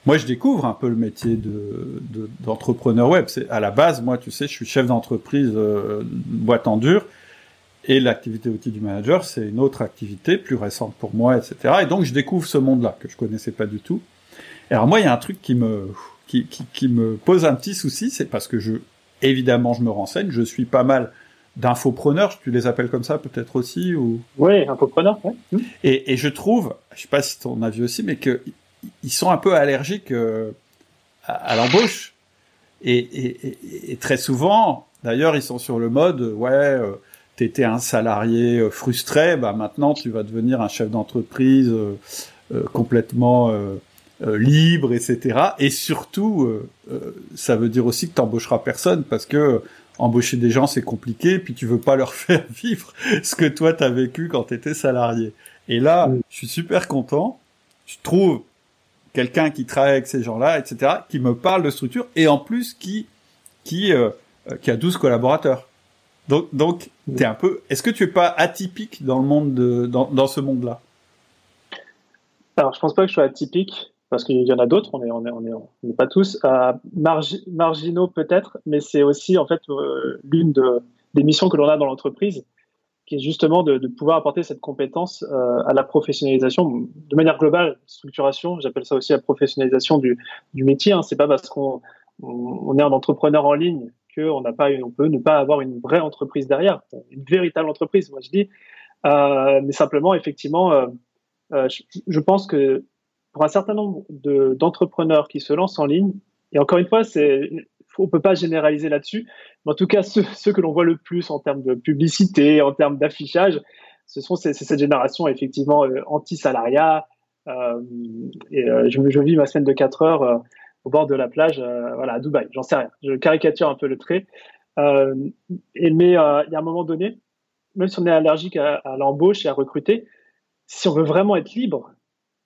[SPEAKER 1] moi je découvre un peu le métier de d'entrepreneur web. C'est à la base, moi tu sais, je suis chef d'entreprise euh, boîte en dur et l'activité outil du manager, c'est une autre activité plus récente pour moi, etc. Et donc je découvre ce monde-là que je connaissais pas du tout. Et alors moi, il y a un truc qui me qui, qui, qui me pose un petit souci, c'est parce que je évidemment je me renseigne, je suis pas mal d'infopreneurs, tu les appelles comme ça peut-être aussi ou?
[SPEAKER 2] Oui, infopreneurs. Ouais.
[SPEAKER 1] Et, et, je trouve, je sais pas si ton avis aussi, mais que ils sont un peu allergiques euh, à, l'embauche et, et, et, très souvent, d'ailleurs, ils sont sur le mode ouais, euh, t'étais un salarié euh, frustré, bah maintenant tu vas devenir un chef d'entreprise euh, complètement libre, etc. Et surtout, ça veut dire aussi que t'embaucheras personne parce que embaucher des gens c'est compliqué, puis tu veux pas leur faire vivre ce que toi t'as vécu quand t'étais salarié. Et là, je suis super content. Je trouve quelqu'un qui travaille avec ces gens-là, etc., qui me parle de structure et en plus qui qui euh, qui a 12 collaborateurs. Donc donc t'es un peu. Est-ce que tu es pas atypique dans le monde de dans dans ce monde-là?
[SPEAKER 2] Alors, je pense pas que je sois atypique parce qu'il y en a d'autres, on n'est on est, on est, on est pas tous. Euh, marginaux peut-être, mais c'est aussi en fait euh, l'une de, des missions que l'on a dans l'entreprise, qui est justement de, de, pouvoir apporter cette compétence euh, à la professionnalisation de manière globale, structuration. J'appelle ça aussi la professionnalisation du, du métier. Hein. C'est pas parce qu'on on est un entrepreneur en ligne qu'on n'a pas, on peut ne pas avoir une vraie entreprise derrière, une véritable entreprise. Moi je dis, euh, mais simplement effectivement, euh, je, je pense que pour un certain nombre d'entrepreneurs qui se lancent en ligne, et encore une fois, c'est, on peut pas généraliser là-dessus, mais en tout cas, ceux, ceux que l'on voit le plus en termes de publicité, en termes d'affichage, ce sont c'est cette génération effectivement euh, anti-salariat. Euh, et euh, je, je, vis ma semaine de 4 heures euh, au bord de la plage, euh, voilà, à Dubaï. J'en sais rien. Je caricature un peu le trait. et mais il y a un moment donné, même si on est allergique à, à l'embauche et à recruter, si on veut vraiment être libre,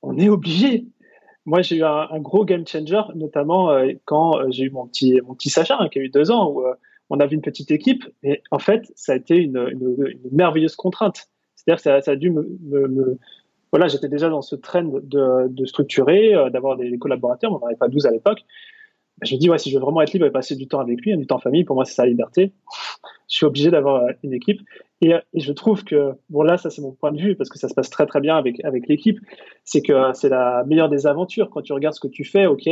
[SPEAKER 2] on est obligé. Moi, j'ai eu un, gros game changer, notamment euh, quand euh, j'ai eu mon petit, mon petit Sacha, hein, qui a eu deux ans, où euh, on avait une petite équipe. Et en fait, ça a été une, merveilleuse contrainte. C'est-à-dire que ça, a dû me, voilà, j'étais déjà dans ce trend de, structurer, d'avoir des, collaborateurs. On n'en avait pas 12 à l'époque. Je me dis, ouais, si je veux vraiment être libre et passer du temps avec lui, du temps en famille, pour moi, c'est sa liberté. Je suis obligé d'avoir une équipe. Et, et, je trouve que, bon là, ça c'est mon point de vue, parce que ça se passe très très bien avec, avec l'équipe, c'est que c'est la meilleure des aventures. Quand tu regardes ce que tu fais, ok,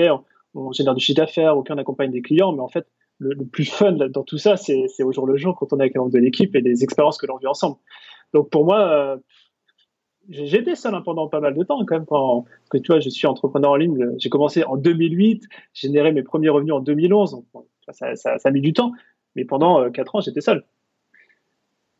[SPEAKER 2] on, génère du chiffre d'affaires, ok, on accompagne des clients, mais en fait, le, plus fun dans tout ça, c'est au jour le jour, quand on est avec membre de l'équipe et des expériences que l'on vit ensemble. Donc pour moi, euh, j'étais seul pendant pas mal de temps quand même. Quand, parce que tu vois, je suis entrepreneur en ligne, j'ai commencé en 2008, j'ai généré mes premiers revenus en 2011, donc ça, ça, ça, a mis du temps, mais pendant euh, 4 ans, j'étais seul.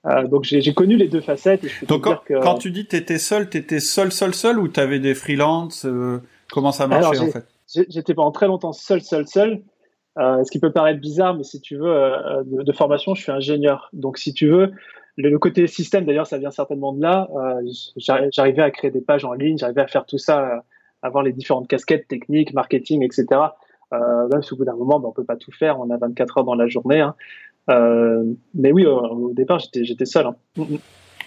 [SPEAKER 2] Euh, donc j'ai connu les deux facettes.
[SPEAKER 1] donc quand, tu dis que tu étais seul, tu étais seul, seul, seul ou tu avais des freelances euh, Comment ça marchait en fait?
[SPEAKER 2] J'étais pendant très longtemps seul, seul, seul. Euh, ce qui peut paraître bizarre, mais si tu veux, euh, de, de, formation, je suis ingénieur. Donc si tu veux, le, côté système, d'ailleurs, ça vient certainement de là. j'arrivais à créer des pages en ligne, j'arrivais à faire tout ça, avoir les différentes casquettes techniques, marketing, etc. même si au bout d'un moment, ben, on peut pas tout faire, on a 24 heures dans la journée. Hein. Euh, mais oui, au, départ, j'étais seul. Hein. Mm, mm.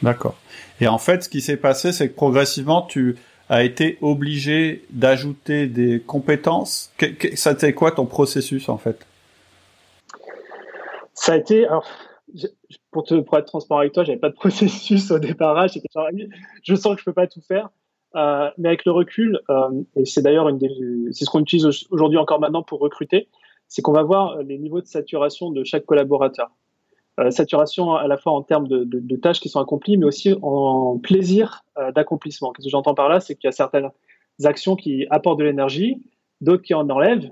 [SPEAKER 1] D'accord. Et en fait, ce qui s'est passé, c'est que progressivement, tu as été obligé d'ajouter des compétences. ça a été quoi ton processus en fait?
[SPEAKER 2] Ça a été. Alors, pour, être transparent avec toi, j'avais pas de processus au départ. je sens que je peux pas tout faire. Euh, mais avec le recul, euh, et c'est d'ailleurs une c'est ce qu'on utilise aujourd'hui encore maintenant pour recruter, c'est qu'on va voir les niveaux de saturation de chaque collaborateur. Euh, saturation à la fois en termes de, de, tâches qui sont accomplies, mais aussi en plaisir d'accomplissement. Qu'est-ce que j'entends par là? C'est qu'il y a certaines actions qui apportent de l'énergie, d'autres qui en enlèvent.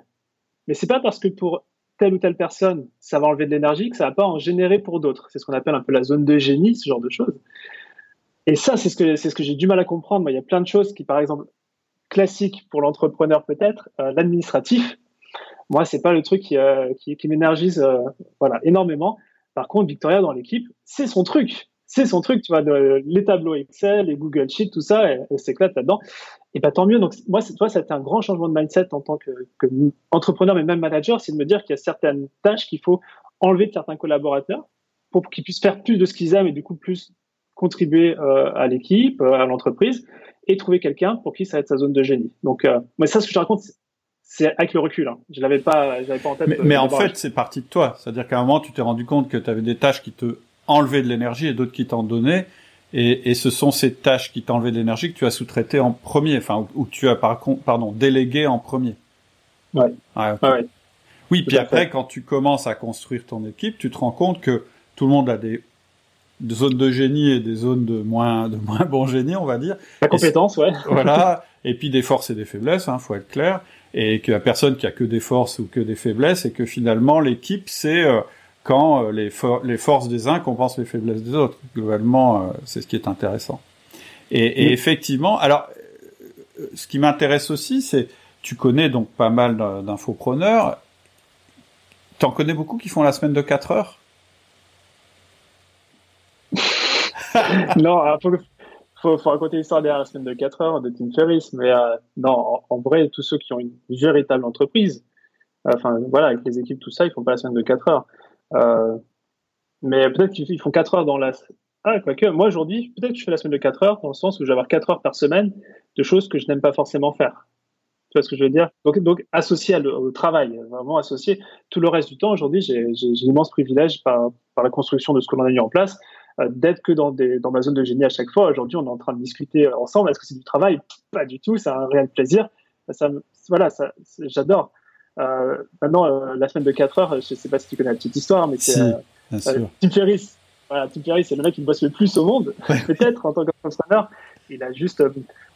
[SPEAKER 2] Mais c'est pas parce que pour telle ou telle personne, ça va enlever de l'énergie que ça va pas en générer pour d'autres. C'est ce qu'on appelle un peu la zone de génie, ce genre de choses. Et ça, c'est ce que c'est ce que j'ai du mal à comprendre. Moi, il y a plein de choses qui, par exemple, classiques pour l'entrepreneur peut-être, euh, l'administratif, moi, c'est pas le truc qui, euh, qui, m'énergise euh, voilà, énormément. Par contre, Victoria dans l'équipe, c'est son truc. C'est son truc, tu vois, de, les tableaux Excel, les Google Sheets, tout ça, elle, s'éclate là-dedans. Et pas tant mieux. Donc, moi, toi, ça a été un grand changement de mindset en tant que, que entrepreneur, mais même manager, c'est de me dire qu'il y a certaines tâches qu'il faut enlever de certains collaborateurs pour qu'ils puissent faire plus de ce qu'ils aiment et du coup plus contribuer euh, à l'équipe, euh, à l'entreprise, et trouver quelqu'un pour qui ça va être sa zone de génie. Donc, euh, mais ça, ce que je raconte, c'est avec le recul. Hein. Je l'avais pas, j'avais pas en tête.
[SPEAKER 1] Mais, mais en fait, c'est parti de toi. C'est-à-dire qu'à un moment, tu t'es rendu compte que tu avais des tâches qui te enlevaient de l'énergie et d'autres qui t'en donnaient. Et, et, ce sont ces tâches qui t'enlevaient de l'énergie que tu as sous-traitées en premier, enfin, ou, tu as par contre, pardon, délégué en premier.
[SPEAKER 2] Ouais. Ah, ouais.
[SPEAKER 1] Oui, puis après, quand tu commences à construire ton équipe, tu te rends compte que tout le monde a des, zones de génie et des zones de moins, de moins bon génie, on va dire.
[SPEAKER 2] La compétence, ouais.
[SPEAKER 1] voilà. Et puis des forces et des faiblesses, hein, faut être clair et qu'il y a personne qui a que des forces ou que des faiblesses, et que finalement l'équipe c'est euh, quand euh, les, les, forces des uns compensent les faiblesses des autres. Globalement, euh, c'est ce qui est intéressant. Et, et effectivement, alors ce qui m'intéresse aussi, c'est tu connais donc pas mal d'infopreneurs. T'en connais beaucoup qui font la semaine de 4 heures?
[SPEAKER 2] Non, faut, faut raconter l'histoire derrière la semaine de 4 heures de Tim Ferriss, mais euh, non, en, vrai, tous ceux qui ont une véritable entreprise, euh, enfin voilà, avec les équipes, tout ça, ils font pas la semaine de 4 heures. Euh, mais peut-être qu'ils font 4 heures dans la, Ah, quoique, moi aujourd'hui, peut-être que je fais la semaine de 4 heures, dans le sens où je vais avoir 4 heures par semaine de choses que je n'aime pas forcément faire. Tu vois ce que je veux dire? Donc, donc, associé au travail, vraiment associé. Tout le reste du temps, aujourd'hui, j'ai l'immense privilège par, par, la construction de ce que l'on a mis en place, euh, d'être que dans, des, dans ma zone de génie à chaque fois. Aujourd'hui, on est en train de discuter ensemble. Est-ce que c'est du travail? Pas du tout, c'est un réel plaisir. Ça, voilà, ça, j'adore. Euh, maintenant, euh, la semaine de 4 heures, je ne sais pas si tu connais la petite histoire, mais c'est
[SPEAKER 1] si,
[SPEAKER 2] Tim Ferriss. Voilà, Tim Ferriss, c'est le mec qui bosse le plus au monde, peut-être en tant qu'entrepreneur. Il a juste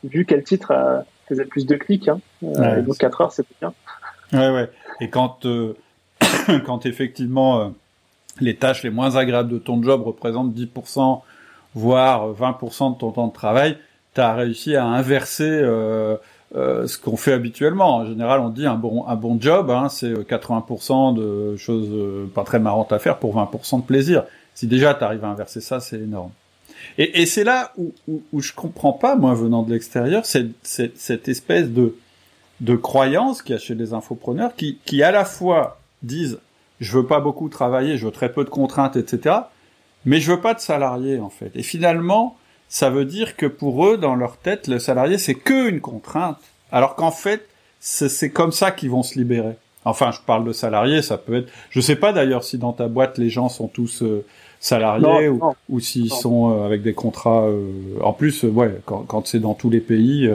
[SPEAKER 2] vu quel titre faisait plus de clics. Hein. et donc 4 heures, c'est bien.
[SPEAKER 1] Ouais, ouais. Et quand, quand effectivement les tâches les moins agréables de ton job représentent 10%, voire 20% de ton temps de travail, tu as réussi à inverser euh, euh, ce qu'on fait habituellement. En général, on dit un bon, un bon job, hein, c'est 80% de choses euh, pas très marrantes à faire pour 20% de plaisir. Si déjà tu arrives à inverser ça, c'est énorme. Et, et c'est là où, où, où, je comprends pas, moi venant de l'extérieur, cette, cette, cette, espèce de, de croyance qu'il y a chez les infopreneurs qui, qui à la fois disent je veux pas beaucoup travailler, je veux très peu de contraintes, etc. Mais je veux pas de salariés en fait. Et finalement, ça veut dire que pour eux, dans leur tête, le salarié c'est que une contrainte, alors qu'en fait, c'est comme ça qu'ils vont se libérer. Enfin, je parle de salariés, ça peut être. Je sais pas d'ailleurs si dans ta boîte les gens sont tous euh, salariés ou, ou s'ils sont euh, avec des contrats. Euh, en plus, ouais, quand, quand c'est dans tous les pays.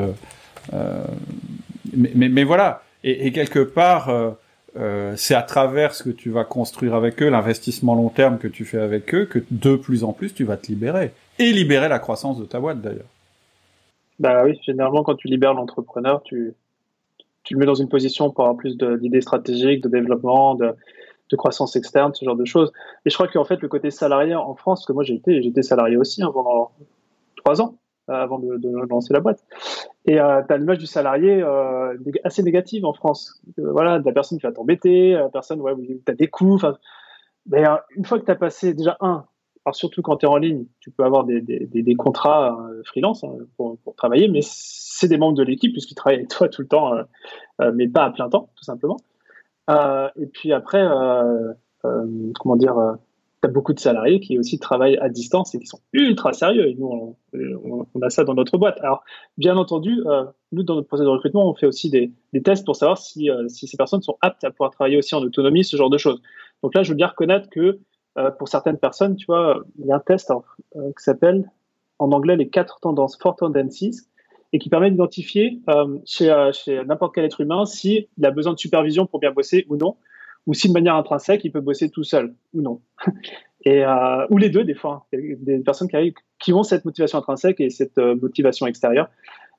[SPEAKER 1] Mais, mais, mais, voilà. Et, et quelque part euh, c'est à travers ce que tu vas construire avec eux, l'investissement long terme que tu fais avec eux, que de plus en plus tu vas te libérer. Et libérer la croissance de ta boîte d'ailleurs.
[SPEAKER 2] Bah oui, généralement quand tu libères l'entrepreneur, tu, tu le mets dans une position pour avoir plus d'idées stratégiques, de développement, de, de, croissance externe, ce genre de choses. Et je crois qu'en fait le côté salarié en France, parce que moi j'ai été, j'étais salarié aussi hein, pendant trois ans avant de, lancer la boîte. Et euh, tu as l'image du salarié euh, assez négative en France. Euh, voilà, de la personne qui va t'embêter, la personne ouais, tu as des coûts. Mais euh, une fois que tu as passé déjà un, surtout quand tu es en ligne, tu peux avoir des, contrats euh, freelance hein, pour, travailler, mais c'est des membres de l'équipe puisqu'ils travaillent avec toi tout le temps, mais pas à plein temps, tout simplement. et puis après, comment dire tu as beaucoup de salariés qui aussi travaillent à distance et qui sont ultra sérieux. Et nous, on, a ça dans notre boîte. Alors, bien entendu, euh, nous, dans notre processus de recrutement, on fait aussi des, tests pour savoir si, euh, si, ces personnes sont aptes à pouvoir travailler aussi en autonomie, ce genre de choses. Donc là, je veux bien reconnaître que euh, pour certaines personnes, tu vois, il y a un test euh, qui s'appelle en anglais les quatre tendances, four tendencies, et qui permet d'identifier chez, chez n'importe quel être humain s'il a besoin de supervision pour bien bosser ou non ou si de manière intrinsèque, il peut bosser tout seul ou non. Et, euh, ou les deux, des fois. Hein. Des personnes qui, arrivent, qui ont cette motivation intrinsèque et cette euh, motivation extérieure.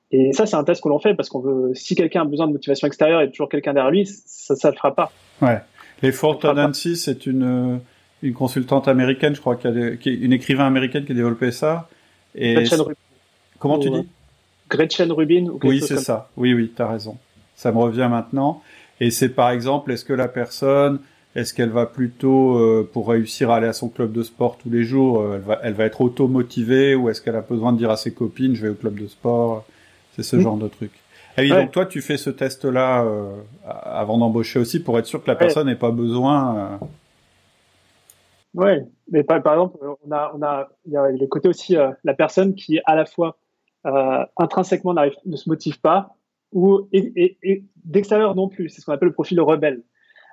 [SPEAKER 2] Et ça, c'est un test que l'on fait parce qu'on veut, si quelqu'un a besoin de motivation extérieure et toujours quelqu'un derrière lui, ça, ça le fera pas.
[SPEAKER 1] Ouais. Les Four Tendencies, c'est une, euh, une consultante américaine, je crois, qui, a, qui est une écrivain américaine qui a développé ça. Et
[SPEAKER 2] Gretchen Rubin.
[SPEAKER 1] Comment tu dis
[SPEAKER 2] Gretchen Rubin. Ou
[SPEAKER 1] oui, c'est ça. Oui, oui, tu as raison. Ça me revient maintenant. Et c'est par exemple, est-ce que la personne, est-ce qu'elle va plutôt, euh, pour réussir à aller à son club de sport tous les jours, euh, elle, va, elle va être auto-motivée ou est-ce qu'elle a besoin de dire à ses copines, je vais au club de sport? C'est ce mm. genre de truc. Et ah donc toi, tu fais ce test-là euh, avant d'embaucher aussi pour être sûr que la personne n'ait pas besoin.
[SPEAKER 2] Oui, mais par, exemple, on a, on a, il y a le côté aussi, la personne qui à la fois intrinsèquement ne se motive pas ou et, et, d'extérieur non plus. C'est ce qu'on appelle le profil rebelle.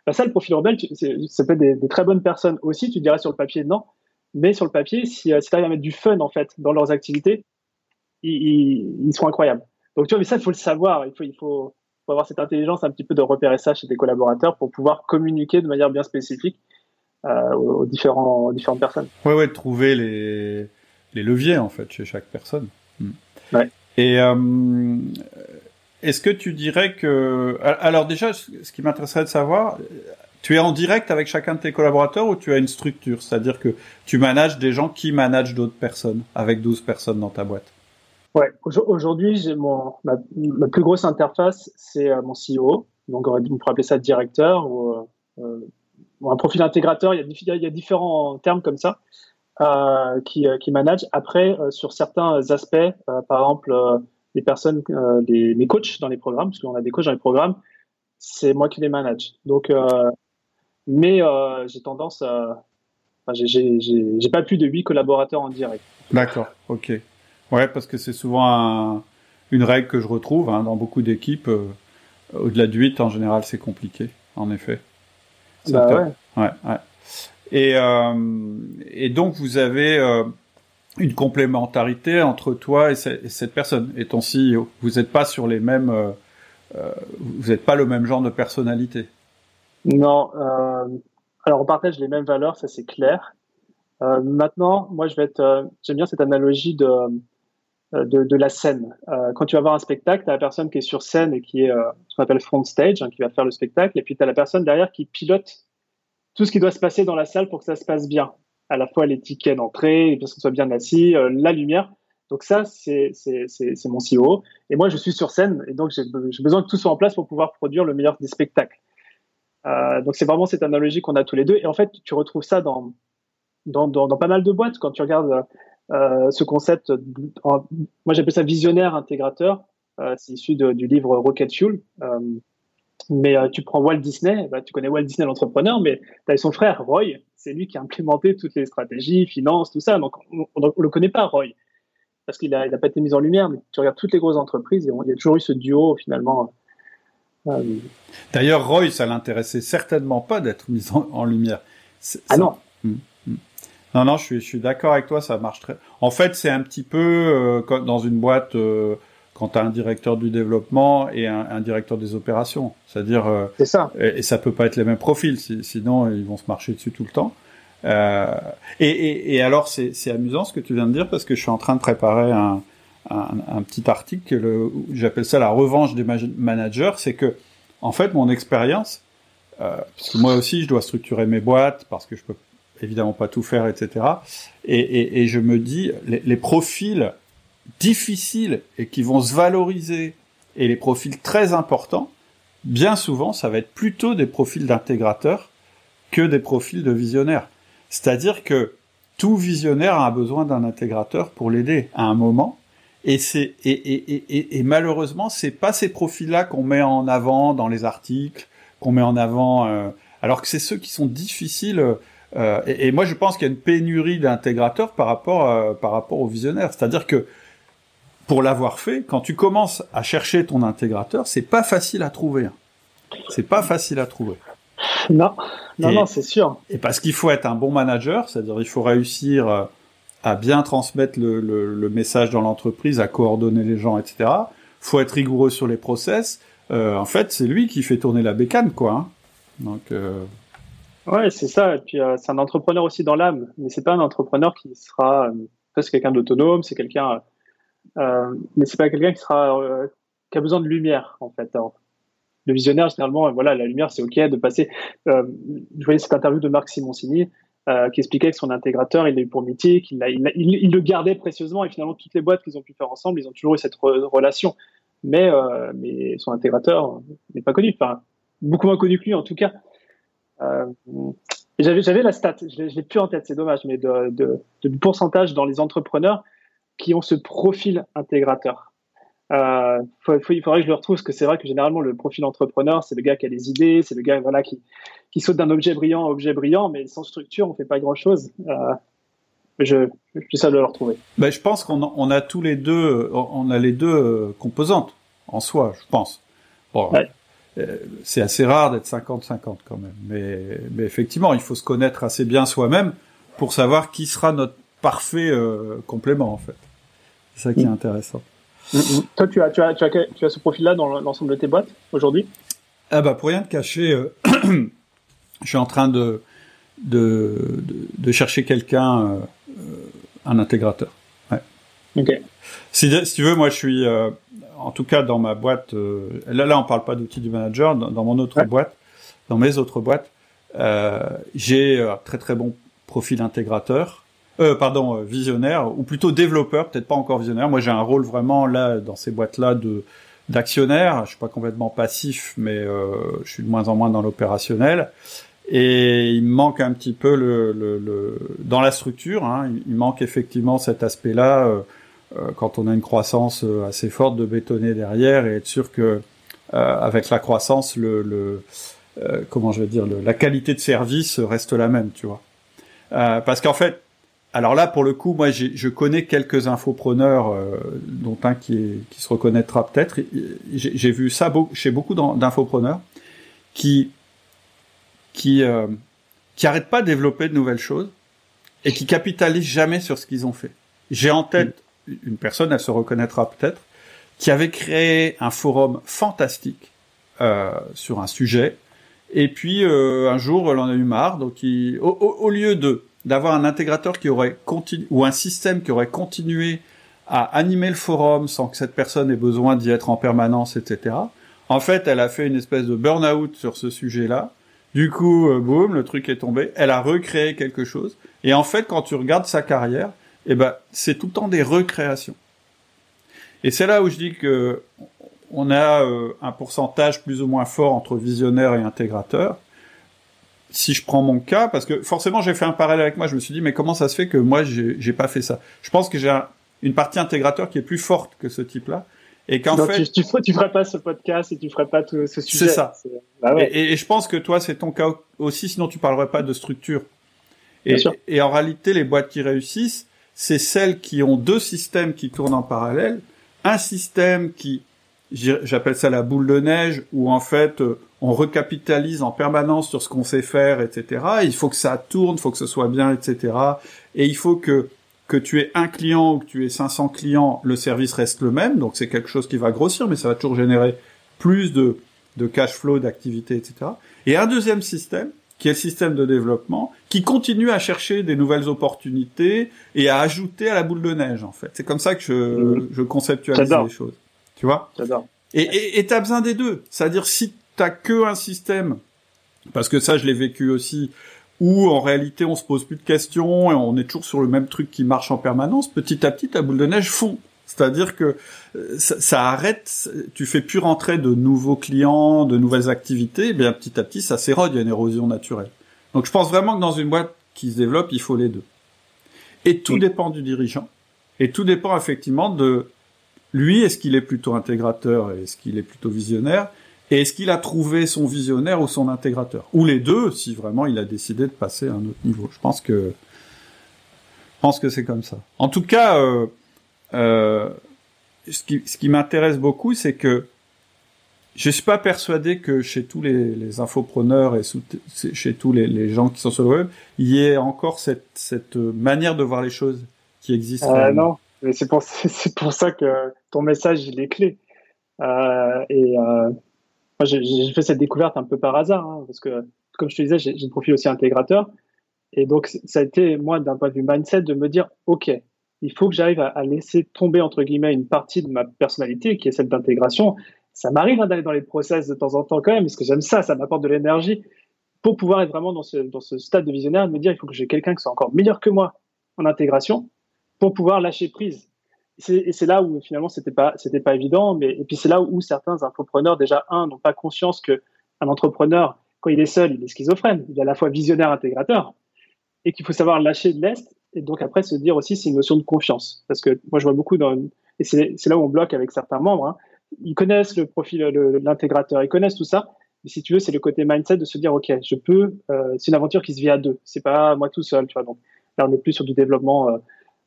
[SPEAKER 2] Bah, ça, le profil rebelle, ça peut être des, des, très bonnes personnes aussi, tu dirais sur le papier non, mais sur le papier, si, euh, si tu arrives à mettre du fun en fait dans leurs activités, ils, ils, sont incroyables. Donc tu vois, mais ça, il faut le savoir, il faut, il faut, faut avoir cette intelligence un petit peu de repérer ça chez tes collaborateurs pour pouvoir communiquer de manière bien spécifique euh, aux, différents, aux différentes personnes.
[SPEAKER 1] Ouais, ouais, de trouver les, les leviers en fait chez chaque personne.
[SPEAKER 2] Hmm. Ouais.
[SPEAKER 1] Et euh, est-ce que tu dirais que... Alors déjà, ce qui m'intéresserait de savoir, tu es en direct avec chacun de tes collaborateurs ou tu as une structure? C'est-à-dire que tu manages des gens qui managent d'autres personnes, avec 12 personnes dans ta boîte?
[SPEAKER 2] Ouais, aujourd'hui, j'ai mon ma, plus grosse interface, c'est euh, mon CEO. Donc, on pourrait appeler ça directeur ou euh, euh un profil intégrateur. Il y, a, différents termes comme ça euh, qui, euh, qui managent. Après, sur certains aspects, par exemple les personnes, euh, les, mes coachs dans les programmes, parce qu'on a des coachs dans les programmes, c'est moi qui les manage. Donc, euh, mais euh, j'ai tendance j'ai pas plus de 8 collaborateurs en direct.
[SPEAKER 1] D'accord, ok. Ouais, parce que c'est souvent une règle que je retrouve hein, dans beaucoup d'équipes. Euh, au-delà de 8, en général, c'est compliqué, en effet.
[SPEAKER 2] Bah
[SPEAKER 1] ouais. ouais, ouais. Et, euh, et donc, vous avez euh, une complémentarité entre toi et, cette personne, et ton CEO. Vous n'êtes pas sur les mêmes... Euh, euh vous n'êtes pas le même genre de personnalité.
[SPEAKER 2] Non. Euh, alors, on partage les mêmes valeurs, ça c'est clair. Euh, maintenant, moi, je vais être... J'aime bien cette analogie de... De, de, la scène. Euh, quand tu vas voir un spectacle, tu as la personne qui est sur scène et qui est euh, ce qu'on appelle front stage, hein, qui va faire le spectacle, et puis tu as la personne derrière qui pilote tout ce qui doit se passer dans la salle pour que ça se passe bien. À la fois les tickets d'entrée, pour qu'on soit bien assis, euh, la lumière. Donc ça, c'est mon CEO. Et moi, je suis sur scène, et donc j'ai besoin que tout soit en place pour pouvoir produire le meilleur des spectacles. Euh, donc c'est vraiment cette analogie qu'on a tous les deux. Et en fait, tu retrouves ça dans, dans, dans, pas mal de boîtes. Quand tu regardes euh, ce concept, moi j'appelle ça visionnaire intégrateur. Euh, c'est issu du livre Rocket Fuel. Euh, mais euh, tu prends Walt Disney, bah, tu connais Walt Disney l'entrepreneur, mais tu as son frère Roy, c'est lui qui a implémenté toutes les stratégies, finances, tout ça. Donc on, ne le connaît pas Roy parce qu'il n'a a pas été mis en lumière. Mais tu regardes toutes les grosses entreprises, il y a toujours eu ce duo finalement.
[SPEAKER 1] Euh, D'ailleurs, Roy, ça l'intéressait certainement pas d'être mis en, lumière.
[SPEAKER 2] Ah non.
[SPEAKER 1] Hum. Non, non, je suis, je suis d'accord avec toi, ça marche très. En fait, c'est un petit peu euh, dans une boîte quand tu as un directeur du développement et un, directeur des opérations. C'est-à-dire, euh,
[SPEAKER 2] c'est ça.
[SPEAKER 1] Et, ça peut pas être les mêmes profils, sinon ils vont se marcher dessus tout le temps. Euh, et, et, alors, c'est amusant ce que tu viens de dire parce que je suis en train de préparer un, un, petit article, j'appelle ça la revanche des managers. C'est que, en fait, mon expérience, euh, parce que moi aussi, je dois structurer mes boîtes parce que je peux évidemment pas tout faire, etc. Et, et je me dis, les, les profils difficiles et qui vont se valoriser et les profils très importants, bien souvent, ça va être plutôt des profils d'intégrateurs que des profils de visionnaires. C'est-à-dire que tout visionnaire a besoin d'un intégrateur pour l'aider à un moment. Et c'est et, et, et, et, malheureusement, c'est pas ces profils-là qu'on met en avant dans les articles, qu'on met en avant, euh, alors que c'est ceux qui sont difficiles. Euh, et, moi, je pense qu'il y a une pénurie d'intégrateurs par rapport euh, par rapport aux visionnaires. C'est-à-dire que pour l'avoir fait, quand tu commences à chercher ton intégrateur, c'est pas facile à trouver. C'est pas facile à trouver.
[SPEAKER 2] Non, non, non, c'est sûr.
[SPEAKER 1] Et parce qu'il faut être un bon manager, c'est-à-dire il faut réussir euh, à bien transmettre le, le, message dans l'entreprise, à coordonner les gens, etc. Faut être rigoureux sur les process. Euh, en fait, c'est lui qui fait tourner la bécane, quoi. Hein. Donc. Euh...
[SPEAKER 2] Ouais, c'est ça. Et puis euh, c'est un entrepreneur aussi dans l'âme, mais c'est pas un entrepreneur qui sera. c'est quelqu'un d'autonome, c'est quelqu'un euh, mais c'est pas quelqu'un qui sera euh, qui a besoin de lumière en fait. le visionnaire généralement, voilà, la lumière c'est ok de passer. Euh, je voyais cette interview de Marc Simoncini qui expliquait que son intégrateur, il l'a eu pour Mythique, il, il, il, le gardait précieusement et finalement toutes les boîtes qu'ils ont pu faire ensemble, ils ont toujours eu cette relation. Mais, mais son intégrateur n'est pas connu, enfin beaucoup moins connu que lui en tout cas. J'avais, j'avais la stat, je l'ai, l'ai plus en tête, c'est dommage, mais de, de, de pourcentage dans les entrepreneurs qui ont ce profil intégrateur. Euh, il faudrait que je le retrouve parce que c'est vrai que généralement le profil entrepreneur, c'est le gars qui a des idées, c'est le gars voilà qui, qui saute d'un objet brillant à objet brillant, mais sans structure, on fait pas grand chose. Euh, je, je ça de le retrouver.
[SPEAKER 1] Ben, je pense qu'on on a tous les deux, on a les deux euh, composantes en soi, je pense. Bon, euh, c'est assez rare d'être 50-50 quand même, mais, mais effectivement, il faut se connaître assez bien soi-même pour savoir qui sera notre parfait euh, complément en fait. C'est ça qui est mm. intéressant.
[SPEAKER 2] Mm, mm. Toi, tu as, tu as, tu as, tu as ce profil-là dans l'ensemble de tes boîtes aujourd'hui?
[SPEAKER 1] Ah bah pour rien te cacher, euh, je suis en train de de, de, chercher quelqu'un, euh, un intégrateur. Ouais.
[SPEAKER 2] Ok.
[SPEAKER 1] Si, si, tu veux, moi je suis, en tout cas dans ma boîte, là là on parle pas d'outils du manager, dans, mon autre boîte, dans mes autres boîtes, j'ai un très très bon profil intégrateur euh, pardon, euh, visionnaire, ou plutôt développeur, peut-être pas encore visionnaire. Moi, j'ai un rôle vraiment là dans ces boîtes-là de d'actionnaire. Je suis pas complètement passif, mais euh, je suis de moins en moins dans l'opérationnel. Et il manque un petit peu le, le, le dans la structure. Hein, il manque effectivement cet aspect-là euh, euh, quand on a une croissance assez forte de bétonner derrière et être sûr que avec la croissance, le, le comment je vais dire, la qualité de service reste la même, tu vois. Euh, parce qu'en fait, alors là, pour le coup, moi, je connais quelques infopreneurs, euh, dont un qui, est, qui se reconnaîtra peut-être. J'ai vu ça chez beaucoup d'infopreneurs qui qui euh, qui arrêtent pas de développer de nouvelles choses et qui capitalisent jamais sur ce qu'ils ont fait. J'ai en tête une personne, elle se reconnaîtra peut-être, qui avait créé un forum fantastique euh, sur un sujet. Et puis euh, un jour, elle en a eu marre. Donc, il, au, au, lieu de d'avoir un intégrateur qui aurait continué ou un système qui aurait continué à animer le forum sans que cette personne ait besoin d'y être en permanence, etc. En fait, elle a fait une espèce de burn-out sur ce sujet-là. Du coup, euh, boum, le truc est tombé. Elle a recréé quelque chose. Et en fait, quand tu regardes sa carrière, eh ben, c'est tout le temps des recréations. Et c'est là où je dis que on a euh, un pourcentage plus ou moins fort entre visionnaire et intégrateur. Si je prends mon cas, parce que forcément j'ai fait un parallèle avec moi, je me suis dit mais comment ça se fait que moi j'ai pas fait ça? Je pense que j'ai une partie intégrateur qui est plus forte que ce type-là, et qu'en fait
[SPEAKER 2] tu, tu, ferais pas ce podcast et tu ferais pas tout ce sujet.
[SPEAKER 1] C'est ça. Bah ouais. et, et, je pense que toi c'est ton cas aussi, sinon tu parlerais pas de structure. Et, et en réalité les boîtes qui réussissent, c'est celles qui ont deux systèmes qui tournent en parallèle, un système qui, j'appelle ça la boule de neige, où en fait euh, on recapitalise en permanence sur ce qu'on sait faire, etc. Il faut que ça tourne, il faut que ce soit bien, etc. Et il faut que que tu aies un client ou que tu aies 500 clients, le service reste le même, donc c'est quelque chose qui va grossir, mais ça va toujours générer plus de, de cash flow, d'activité, etc. Et un deuxième système qui est le système de développement, qui continue à chercher des nouvelles opportunités et à ajouter à la boule de neige, en fait. C'est comme ça que je, mmh. je conceptualise les choses. Tu vois?
[SPEAKER 2] J'adore.
[SPEAKER 1] Et tu as besoin des deux. C'est-à-dire, si t'as que un système, parce que ça, je l'ai vécu aussi, où en réalité, on se pose plus de questions et on est toujours sur le même truc qui marche en permanence, petit à petit, ta boule de neige fond. C'est-à-dire que euh, ça, ça, arrête, tu fais plus rentrer de nouveaux clients, de nouvelles activités, et bien petit à petit ça s'érode, il y a une érosion naturelle. Donc je pense vraiment que dans une boîte qui se développe, il faut les deux. Et tout dépend du dirigeant, et tout dépend effectivement de lui, est-ce qu'il est plutôt intégrateur, est-ce qu'il est plutôt visionnaire, et est-ce qu'il a trouvé son visionnaire ou son intégrateur, ou les deux, si vraiment il a décidé de passer à un autre niveau. Je pense que je pense que c'est comme ça. En tout cas. Euh, euh, ce qui, ce qui m'intéresse beaucoup, c'est que je suis pas persuadé que chez tous les, les infopreneurs et chez tous les, les, gens qui sont sur le web, il y ait encore cette, cette manière de voir les choses qui existe.
[SPEAKER 2] Euh, non, mais c'est pour, c'est pour ça que ton message, il est clé. Euh, et euh, moi, j'ai fait cette découverte un peu par hasard, hein, parce que, comme je te disais, j'ai un profil aussi intégrateur. Et donc, ça a été, moi, d'un point de vue mindset, de me dire, OK, il faut que j'arrive à, laisser tomber entre guillemets une partie de ma personnalité qui est celle d'intégration. Ça m'arrive hein, d'aller dans les process de temps en temps quand même, parce que j'aime ça, ça m'apporte de l'énergie pour pouvoir être vraiment dans ce, dans ce stade de visionnaire et me dire il faut que j'ai quelqu'un qui soit encore meilleur que moi en intégration pour pouvoir lâcher prise. Et c'est là où finalement c'était pas c'était pas évident, mais et puis c'est là où certains infopreneurs déjà un n'ont pas conscience que un entrepreneur quand il est seul il est schizophrène, il est à la fois visionnaire intégrateur et qu'il faut savoir lâcher de l'est et donc après se dire aussi c'est une notion de confiance. Parce que moi je vois beaucoup dans et c'est là où on bloque avec certains membres hein. ils connaissent le profil l'intégrateur ils connaissent tout ça. Mais si tu veux c'est le côté mindset de se dire ok je peux euh, c'est une aventure qui se vit à deux. C'est pas moi tout seul tu vois. Donc là on est plus sur du développement euh,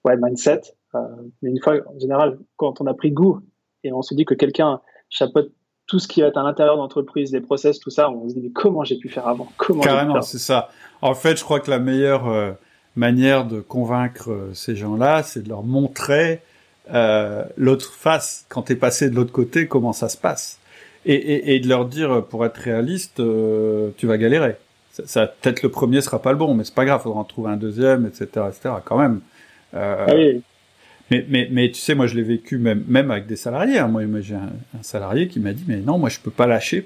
[SPEAKER 2] ouais mindset euh, mais une fois en général quand on a pris goût et on se dit que quelqu'un chapeaute tout ce qui est à l'intérieur de l'entreprise, les process, tout ça, on se dit mais comment j'ai pu faire avant? Comment
[SPEAKER 1] Carrément, c'est ça. En fait, je crois que la meilleure euh, manière de convaincre euh, ces gens-là, c'est de leur montrer euh, l'autre face, quand tu es passé de l'autre côté, comment ça se passe? Et, et, et de leur dire, pour être réaliste, euh, tu vas galérer. Ça, ça peut-être le premier sera pas le bon, mais c'est pas grave, faudra en trouver un deuxième, etc., etc. Quand même. Euh,
[SPEAKER 2] ah oui.
[SPEAKER 1] mais, mais, mais tu sais, moi je l'ai vécu même, même avec des salariés. Hein. Moi, moi j'ai un, un, salarié qui m'a dit, mais non, moi je peux pas lâcher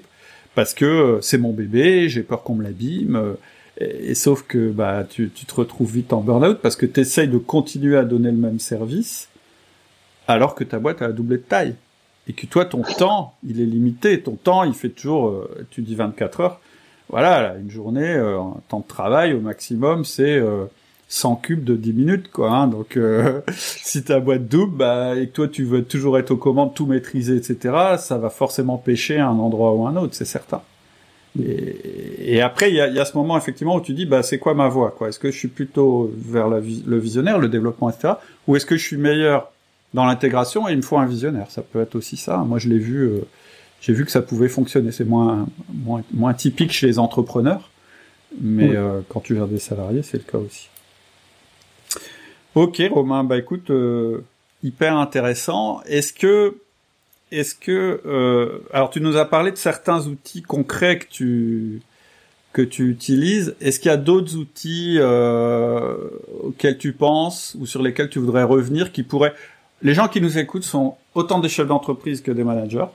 [SPEAKER 1] parce que c'est mon bébé, j'ai peur qu'on me l'abîme. Et, sauf que bah tu, tu te retrouves vite en burn-out parce que tu essayes de continuer à donner le même service alors que ta boîte a doublé de taille. Et que toi ton temps il est limité. Ton temps il fait toujours euh, tu dis 24 heures. Voilà une journée euh, en temps de travail au maximum c'est euh, 100 cubes de 10 minutes quoi hein, donc euh, si ta boîte double bah, et que toi tu veux toujours être aux commandes tout maîtriser etc ça va forcément pêcher à un endroit ou un autre c'est certain Et, après, il y a, y a, ce moment effectivement où tu dis, bah, c'est quoi ma voie, quoi? Est-ce que je suis plutôt vers la, le visionnaire, le développement, etc., ou est-ce que je suis meilleur dans l'intégration et il me faut un visionnaire? Ça peut être aussi ça. Moi, je l'ai vu, euh, j'ai vu que ça pouvait fonctionner. C'est moins, moins, moins typique chez les entrepreneurs, mais euh, quand tu gères des salariés, c'est le cas aussi. Ok, Romain, bah écoute, euh, hyper intéressant. Est-ce que est-ce que euh, alors tu nous as parlé de certains outils concrets que tu que tu utilises. Est-ce qu'il y a d'autres outils euh, auxquels tu penses ou sur lesquels tu voudrais revenir qui pourraient les gens qui nous écoutent sont autant des chefs d'entreprise que des managers.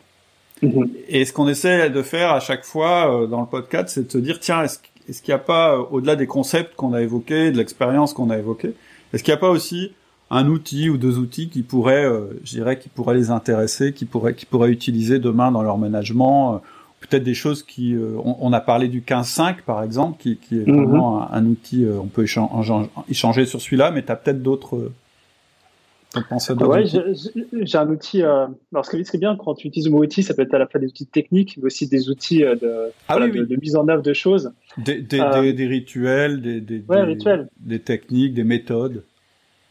[SPEAKER 1] Mm-hmm. Et ce qu'on essaie de faire à chaque fois euh, dans le podcast, c'est de se dire tiens, est-ce, est-ce qu'il n'y a pas au-delà des concepts qu'on a évoqués, de l'expérience qu'on a évoquée, est-ce qu'il n'y a pas aussi un outil ou deux outils qui pourraient, euh, je dirais, qui pourraient les intéresser, qui pourraient, qui pourraient utiliser demain dans leur management. Euh, peut-être des choses qui, euh, on, a parlé du 15.5 par exemple, qui, qui est mhm. vraiment un, outil, on peut échanger, sur celui-là, mais tu as peut-être d'autres.
[SPEAKER 2] Ouais, j'ai un outil. alors, ce qui est bien quand tu utilises le mot outil, ça peut être à la fois des outils techniques, mais aussi des outils de, ah de, mise en œuvre de choses.
[SPEAKER 1] Des, des, des, rituels, des, des,
[SPEAKER 2] rituels.
[SPEAKER 1] des techniques, des méthodes.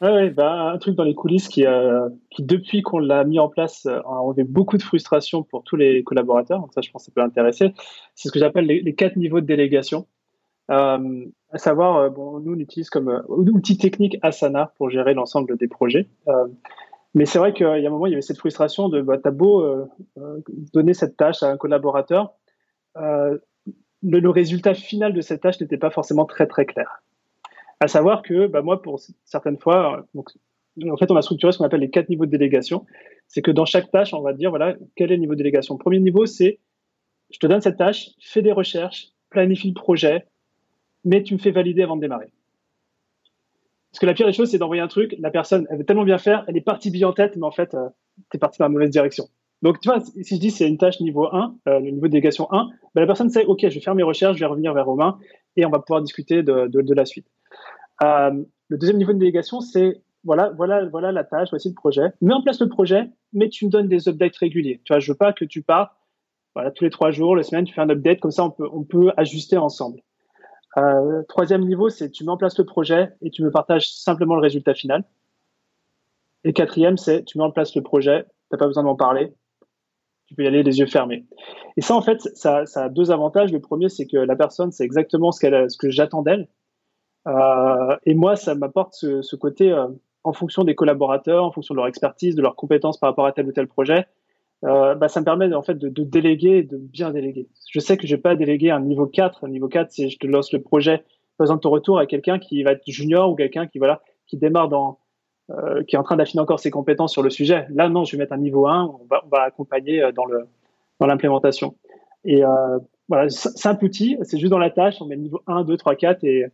[SPEAKER 2] Ouais, bah, un truc dans les coulisses qui, euh, qui depuis qu'on l'a mis en place, euh, a enlevé beaucoup de frustration pour tous les collaborateurs. Donc ça, je pense que ça peut intéresser. C'est ce que j'appelle les, quatre niveaux de délégation. Euh, à savoir, euh, bon, nous, on utilise comme euh, outil technique Asana pour gérer l'ensemble des projets. mais c'est vrai qu'il y a un moment, il y avait cette frustration de, bah, t'as beau donner cette tâche à un collaborateur, le, le résultat final de cette tâche n'était pas forcément très très clair. À savoir que bah, moi, pour certaines fois, donc, en fait, on a structuré ce qu'on appelle les quatre niveaux de délégation. C'est que dans chaque tâche, on va dire, voilà, quel est le niveau de délégation. premier niveau, c'est, je te donne cette tâche, fais des recherches, planifie le projet, mais tu me fais valider avant de démarrer. Parce que la pire des choses, c'est d'envoyer un truc, la personne, elle veut tellement bien faire, elle est partie bien en tête, mais en fait, euh, tu es parti dans la mauvaise direction. Donc, tu vois, si je dis c'est une tâche niveau 1, euh, le niveau de délégation 1, bah, la personne sait, OK, je vais faire mes recherches, je vais revenir vers Romain et on va pouvoir discuter de la suite. Euh, le deuxième niveau de délégation, c'est voilà, voilà, voilà la tâche, voici le projet. Mets en place le projet, mais tu me donnes des updates réguliers. Tu vois, je veux pas que tu pars, voilà, tous les trois jours, les semaines, tu fais un update, comme ça on peut, on peut ajuster ensemble. Euh, troisième niveau, c'est tu mets en place le projet et tu me partages simplement le résultat final. Et quatrième, c'est tu mets en place le projet, t'as pas besoin d'en parler, tu peux y aller les yeux fermés. Et ça, en fait, ça, ça a deux avantages. Le premier, c'est que la personne sait exactement ce, qu'elle, ce que j'attends d'elle. Euh, et moi, ça m'apporte ce, côté, euh, en fonction des collaborateurs, en fonction de leur expertise, de leurs compétences par rapport à tel ou tel projet, euh, bah, ça me permet en fait de, déléguer de bien déléguer. Je sais que je vais pas déléguer un niveau 4. Un niveau 4, c'est je te lance le projet, présente ton retour à quelqu'un qui va être junior ou quelqu'un qui voilà qui démarre dans qui est en train d'affiner encore ses compétences sur le sujet. Là, non, je vais mettre un niveau 1. On va, accompagner dans le dans l'implémentation. Et euh, voilà, simple outil, c'est juste dans la tâche, on met niveau 1, 2, 3, 4 et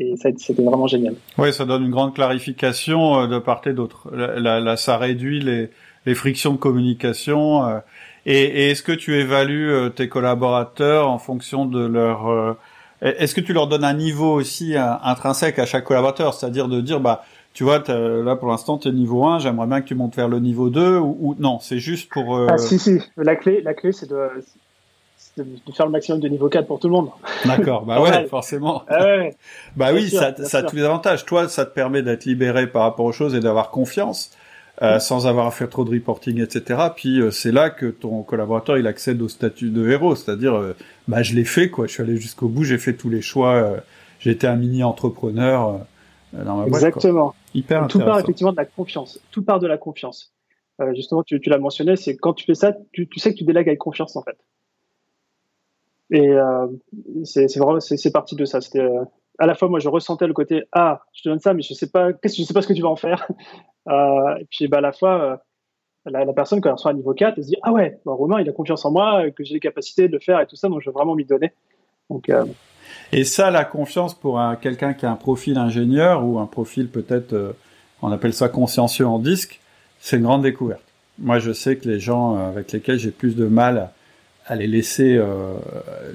[SPEAKER 2] et c'était vraiment génial.
[SPEAKER 1] Oui, ça donne une grande clarification euh, de part et d'autre. Là, ça réduit les, les, frictions de communication. Euh, et, et est-ce que tu évalues euh, tes collaborateurs en fonction de leur... Est-ce que tu leur donnes un niveau aussi intrinsèque à chaque collaborateur? C'est-à-dire de dire, bah, tu vois, là pour l'instant tu es niveau 1, j'aimerais bien que tu montes vers le niveau 2 ou, ou non, c'est juste pour...
[SPEAKER 2] Ah si, si, la clé, la clé c'est de, de, faire le maximum de niveau 4 pour tout le monde.
[SPEAKER 1] D'accord, bah ouais, forcément. Ah bah oui, ça, ça a tous les avantages. Toi, ça te permet d'être libéré par rapport aux choses et d'avoir confiance. Euh, sans avoir à faire trop de reporting, etc. Puis euh, c'est là que ton collaborateur il accède au statut de héros, c'est-à-dire euh, bah je l'ai fait quoi, je suis allé jusqu'au bout, j'ai fait tous les choix, j'ai été un mini entrepreneur dans ma
[SPEAKER 2] boîte. Exactement. Hyper Tout part effectivement de la confiance. Tout part de la confiance. justement, tu, tu l'as mentionné, c'est quand tu fais ça, tu, tu sais que tu délègues avec confiance en fait. Et euh, c'est vraiment c'est parti de ça. C'était euh, à la fois moi je ressentais le côté ah je te donne ça mais je sais pas qu'est-ce je sais pas ce que tu vas en faire. Euh, et puis bah à la fois la, personne quand elle reçoit un niveau 4 elle se dit ah ouais bon, Romain il a confiance en moi que j'ai les capacités de le faire et tout ça donc je vais vraiment m'y donner. Donc
[SPEAKER 1] et ça la confiance pour quelqu'un qui a un profil ingénieur ou un profil peut-être on appelle ça consciencieux en disque c'est une grande découverte. Moi je sais que les gens avec lesquels j'ai plus de mal à les laisser euh,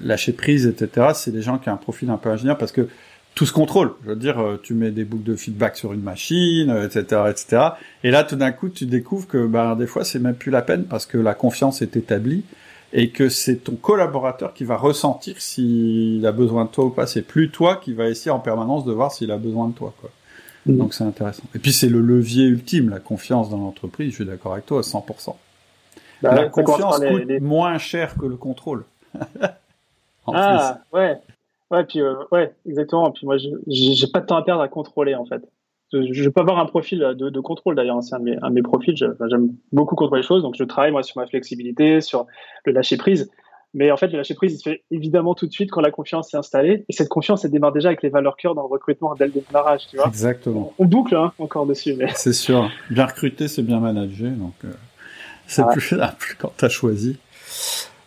[SPEAKER 1] lâcher prise, etc. C'est des gens qui ont un profil un peu ingénieur parce que tout se contrôle. Je veux dire, euh, tu mets des boucles de feedback sur une machine, etc., euh, etc. Et là, tout d'un coup, tu découvres que, bah, des fois, c'est même plus la peine parce que la confiance est établie et que c'est ton collaborateur qui va ressentir s'il a besoin de toi ou pas. C'est plus toi qui va essayer en permanence de voir s'il a besoin de toi. Quoi. Mm. Donc c'est intéressant. Et puis c'est le levier ultime, la confiance dans l'entreprise. Je suis d'accord avec toi à 100%. Bah la confiance coûte moins cher que le contrôle.
[SPEAKER 2] ah ouais, ouais, puis euh, ouais, exactement. Puis moi, j'ai pas de temps à perdre à contrôler en fait. Je, peux avoir un profil de, contrôle d'ailleurs. C'est un, un, de mes profils. J'aime beaucoup contrôler les choses, donc je travaille moi sur ma flexibilité, sur le lâcher prise. Mais en fait, le lâcher prise, il se fait évidemment tout de suite quand la confiance est installée. Et cette confiance, elle démarre déjà avec les valeurs cœur dans le recrutement dès le démarrage, tu vois.
[SPEAKER 1] Exactement.
[SPEAKER 2] On, boucle hein, encore dessus. Mais...
[SPEAKER 1] C'est sûr. Bien recruté, c'est bien managé. Donc, euh, c'est plus simple quand tu as choisi.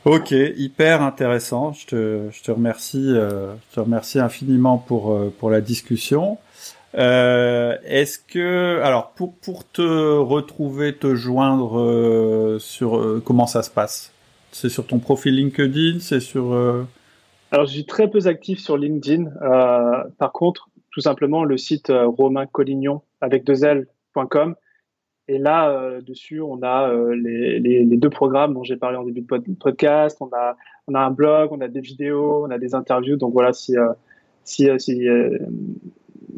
[SPEAKER 1] Ok, hyper intéressant. Je te, je te remercie, euh, je te remercie infiniment pour euh, pour la discussion. Euh, Est-ce que, alors, pour pour te retrouver, te joindre sur comment ça se passe? C'est sur ton profil LinkedIn, c'est sur.
[SPEAKER 2] Alors, je suis très peu actif sur LinkedIn. par contre, tout simplement le site Romain Collignon avec deux L.com et là, euh, dessus, on a euh, les, les, les, deux programmes dont j'ai parlé en début de podcast. On a, on a un blog, on a des vidéos, on a des interviews. Donc voilà, si, euh, si, si,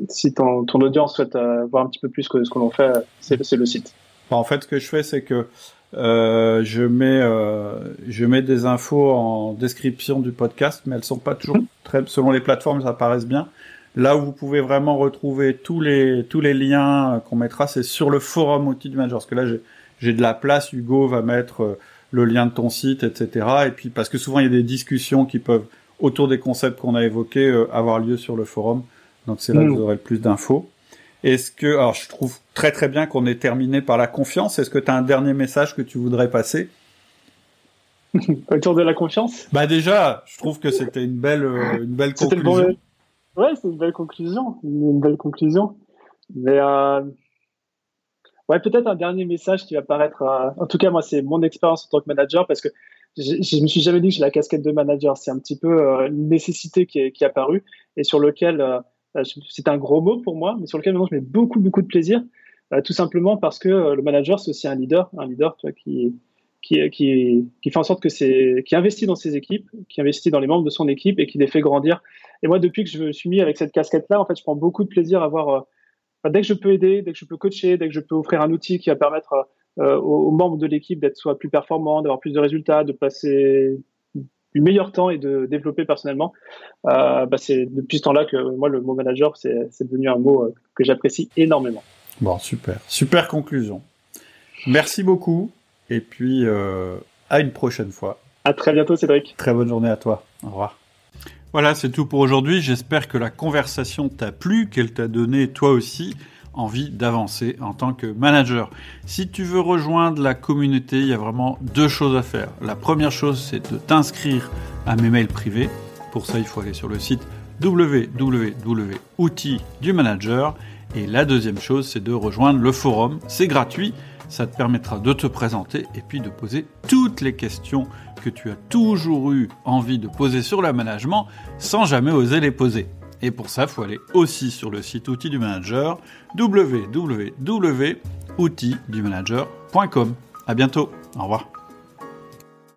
[SPEAKER 2] si ton, ton, audience souhaite voir un petit peu plus que ce que l'on fait, c'est le site.
[SPEAKER 1] En fait, ce que je fais, c'est que je mets je mets des infos en description du podcast, mais elles sont pas toujours mhm. très selon les plateformes, ça apparaissent bien. Là où vous pouvez vraiment retrouver tous les tous les liens qu'on mettra, c'est sur le forum outils du manager. Parce que là, j'ai de la place. Hugo va mettre euh, le lien de ton site, etc. Et puis parce que souvent il y a des discussions qui peuvent autour des concepts qu'on a évoqués euh, avoir lieu sur le forum. Donc c'est là que mm. vous aurez le plus d'infos. Est-ce que alors je trouve très très bien qu'on ait terminé par la confiance. Est-ce que tu as un dernier message que tu voudrais passer?
[SPEAKER 2] Autour de la confiance?
[SPEAKER 1] Bah déjà, je trouve que c'était une belle euh, une belle conclusion.
[SPEAKER 2] Ouais, c'est une belle conclusion, une, belle conclusion. Mais euh, ouais, peut-être un dernier message qui va paraître. Euh, en tout cas, moi, c'est mon expérience en tant que manager parce que je, je me suis jamais dit que j'ai la casquette de manager. C'est un petit peu euh, une nécessité qui est, qui apparue et sur lequel c'est un gros mot pour moi, mais sur lequel maintenant je mets beaucoup beaucoup de plaisir, tout simplement parce que le manager c'est aussi un leader, un leader, tu vois, qui qui, qui, fait en sorte que c'est, qui investit dans ses équipes, qui investit dans les membres de son équipe et qui les fait grandir. Et moi, depuis que je me suis mis avec cette casquette-là, en fait, je prends beaucoup de plaisir à voir, euh, dès que je peux aider, dès que je peux coacher, dès que je peux offrir un outil qui va permettre euh, aux, membres de l'équipe d'être soit plus performants, d'avoir plus de résultats, de passer du meilleur temps et de développer personnellement. Euh, bah c'est depuis ce temps-là que moi, le mot manager, c'est, devenu un mot euh, que j'apprécie énormément.
[SPEAKER 1] Bon, super. Super conclusion. Merci beaucoup. Et puis, euh, à une prochaine fois.
[SPEAKER 2] À très bientôt, Cédric.
[SPEAKER 1] Très bonne journée à toi. Au revoir. Voilà, c'est tout pour aujourd'hui. J'espère que la conversation t'a plu, qu'elle t'a donné toi aussi envie d'avancer en tant que manager. Si tu veux rejoindre la communauté, il y a vraiment deux choses à faire. La première chose, c'est de t'inscrire à mes mails privés. Pour ça, il faut aller sur le site www.outils du manager. Et la deuxième chose, c'est de rejoindre le forum. C'est gratuit. Ça te permettra de te présenter et puis de poser toutes les questions que tu as toujours eu envie de poser sur le management sans jamais oser les poser. Et pour ça, il faut aller aussi sur le site Outils du Manager, www.outildumanager.com. À bientôt. Au revoir.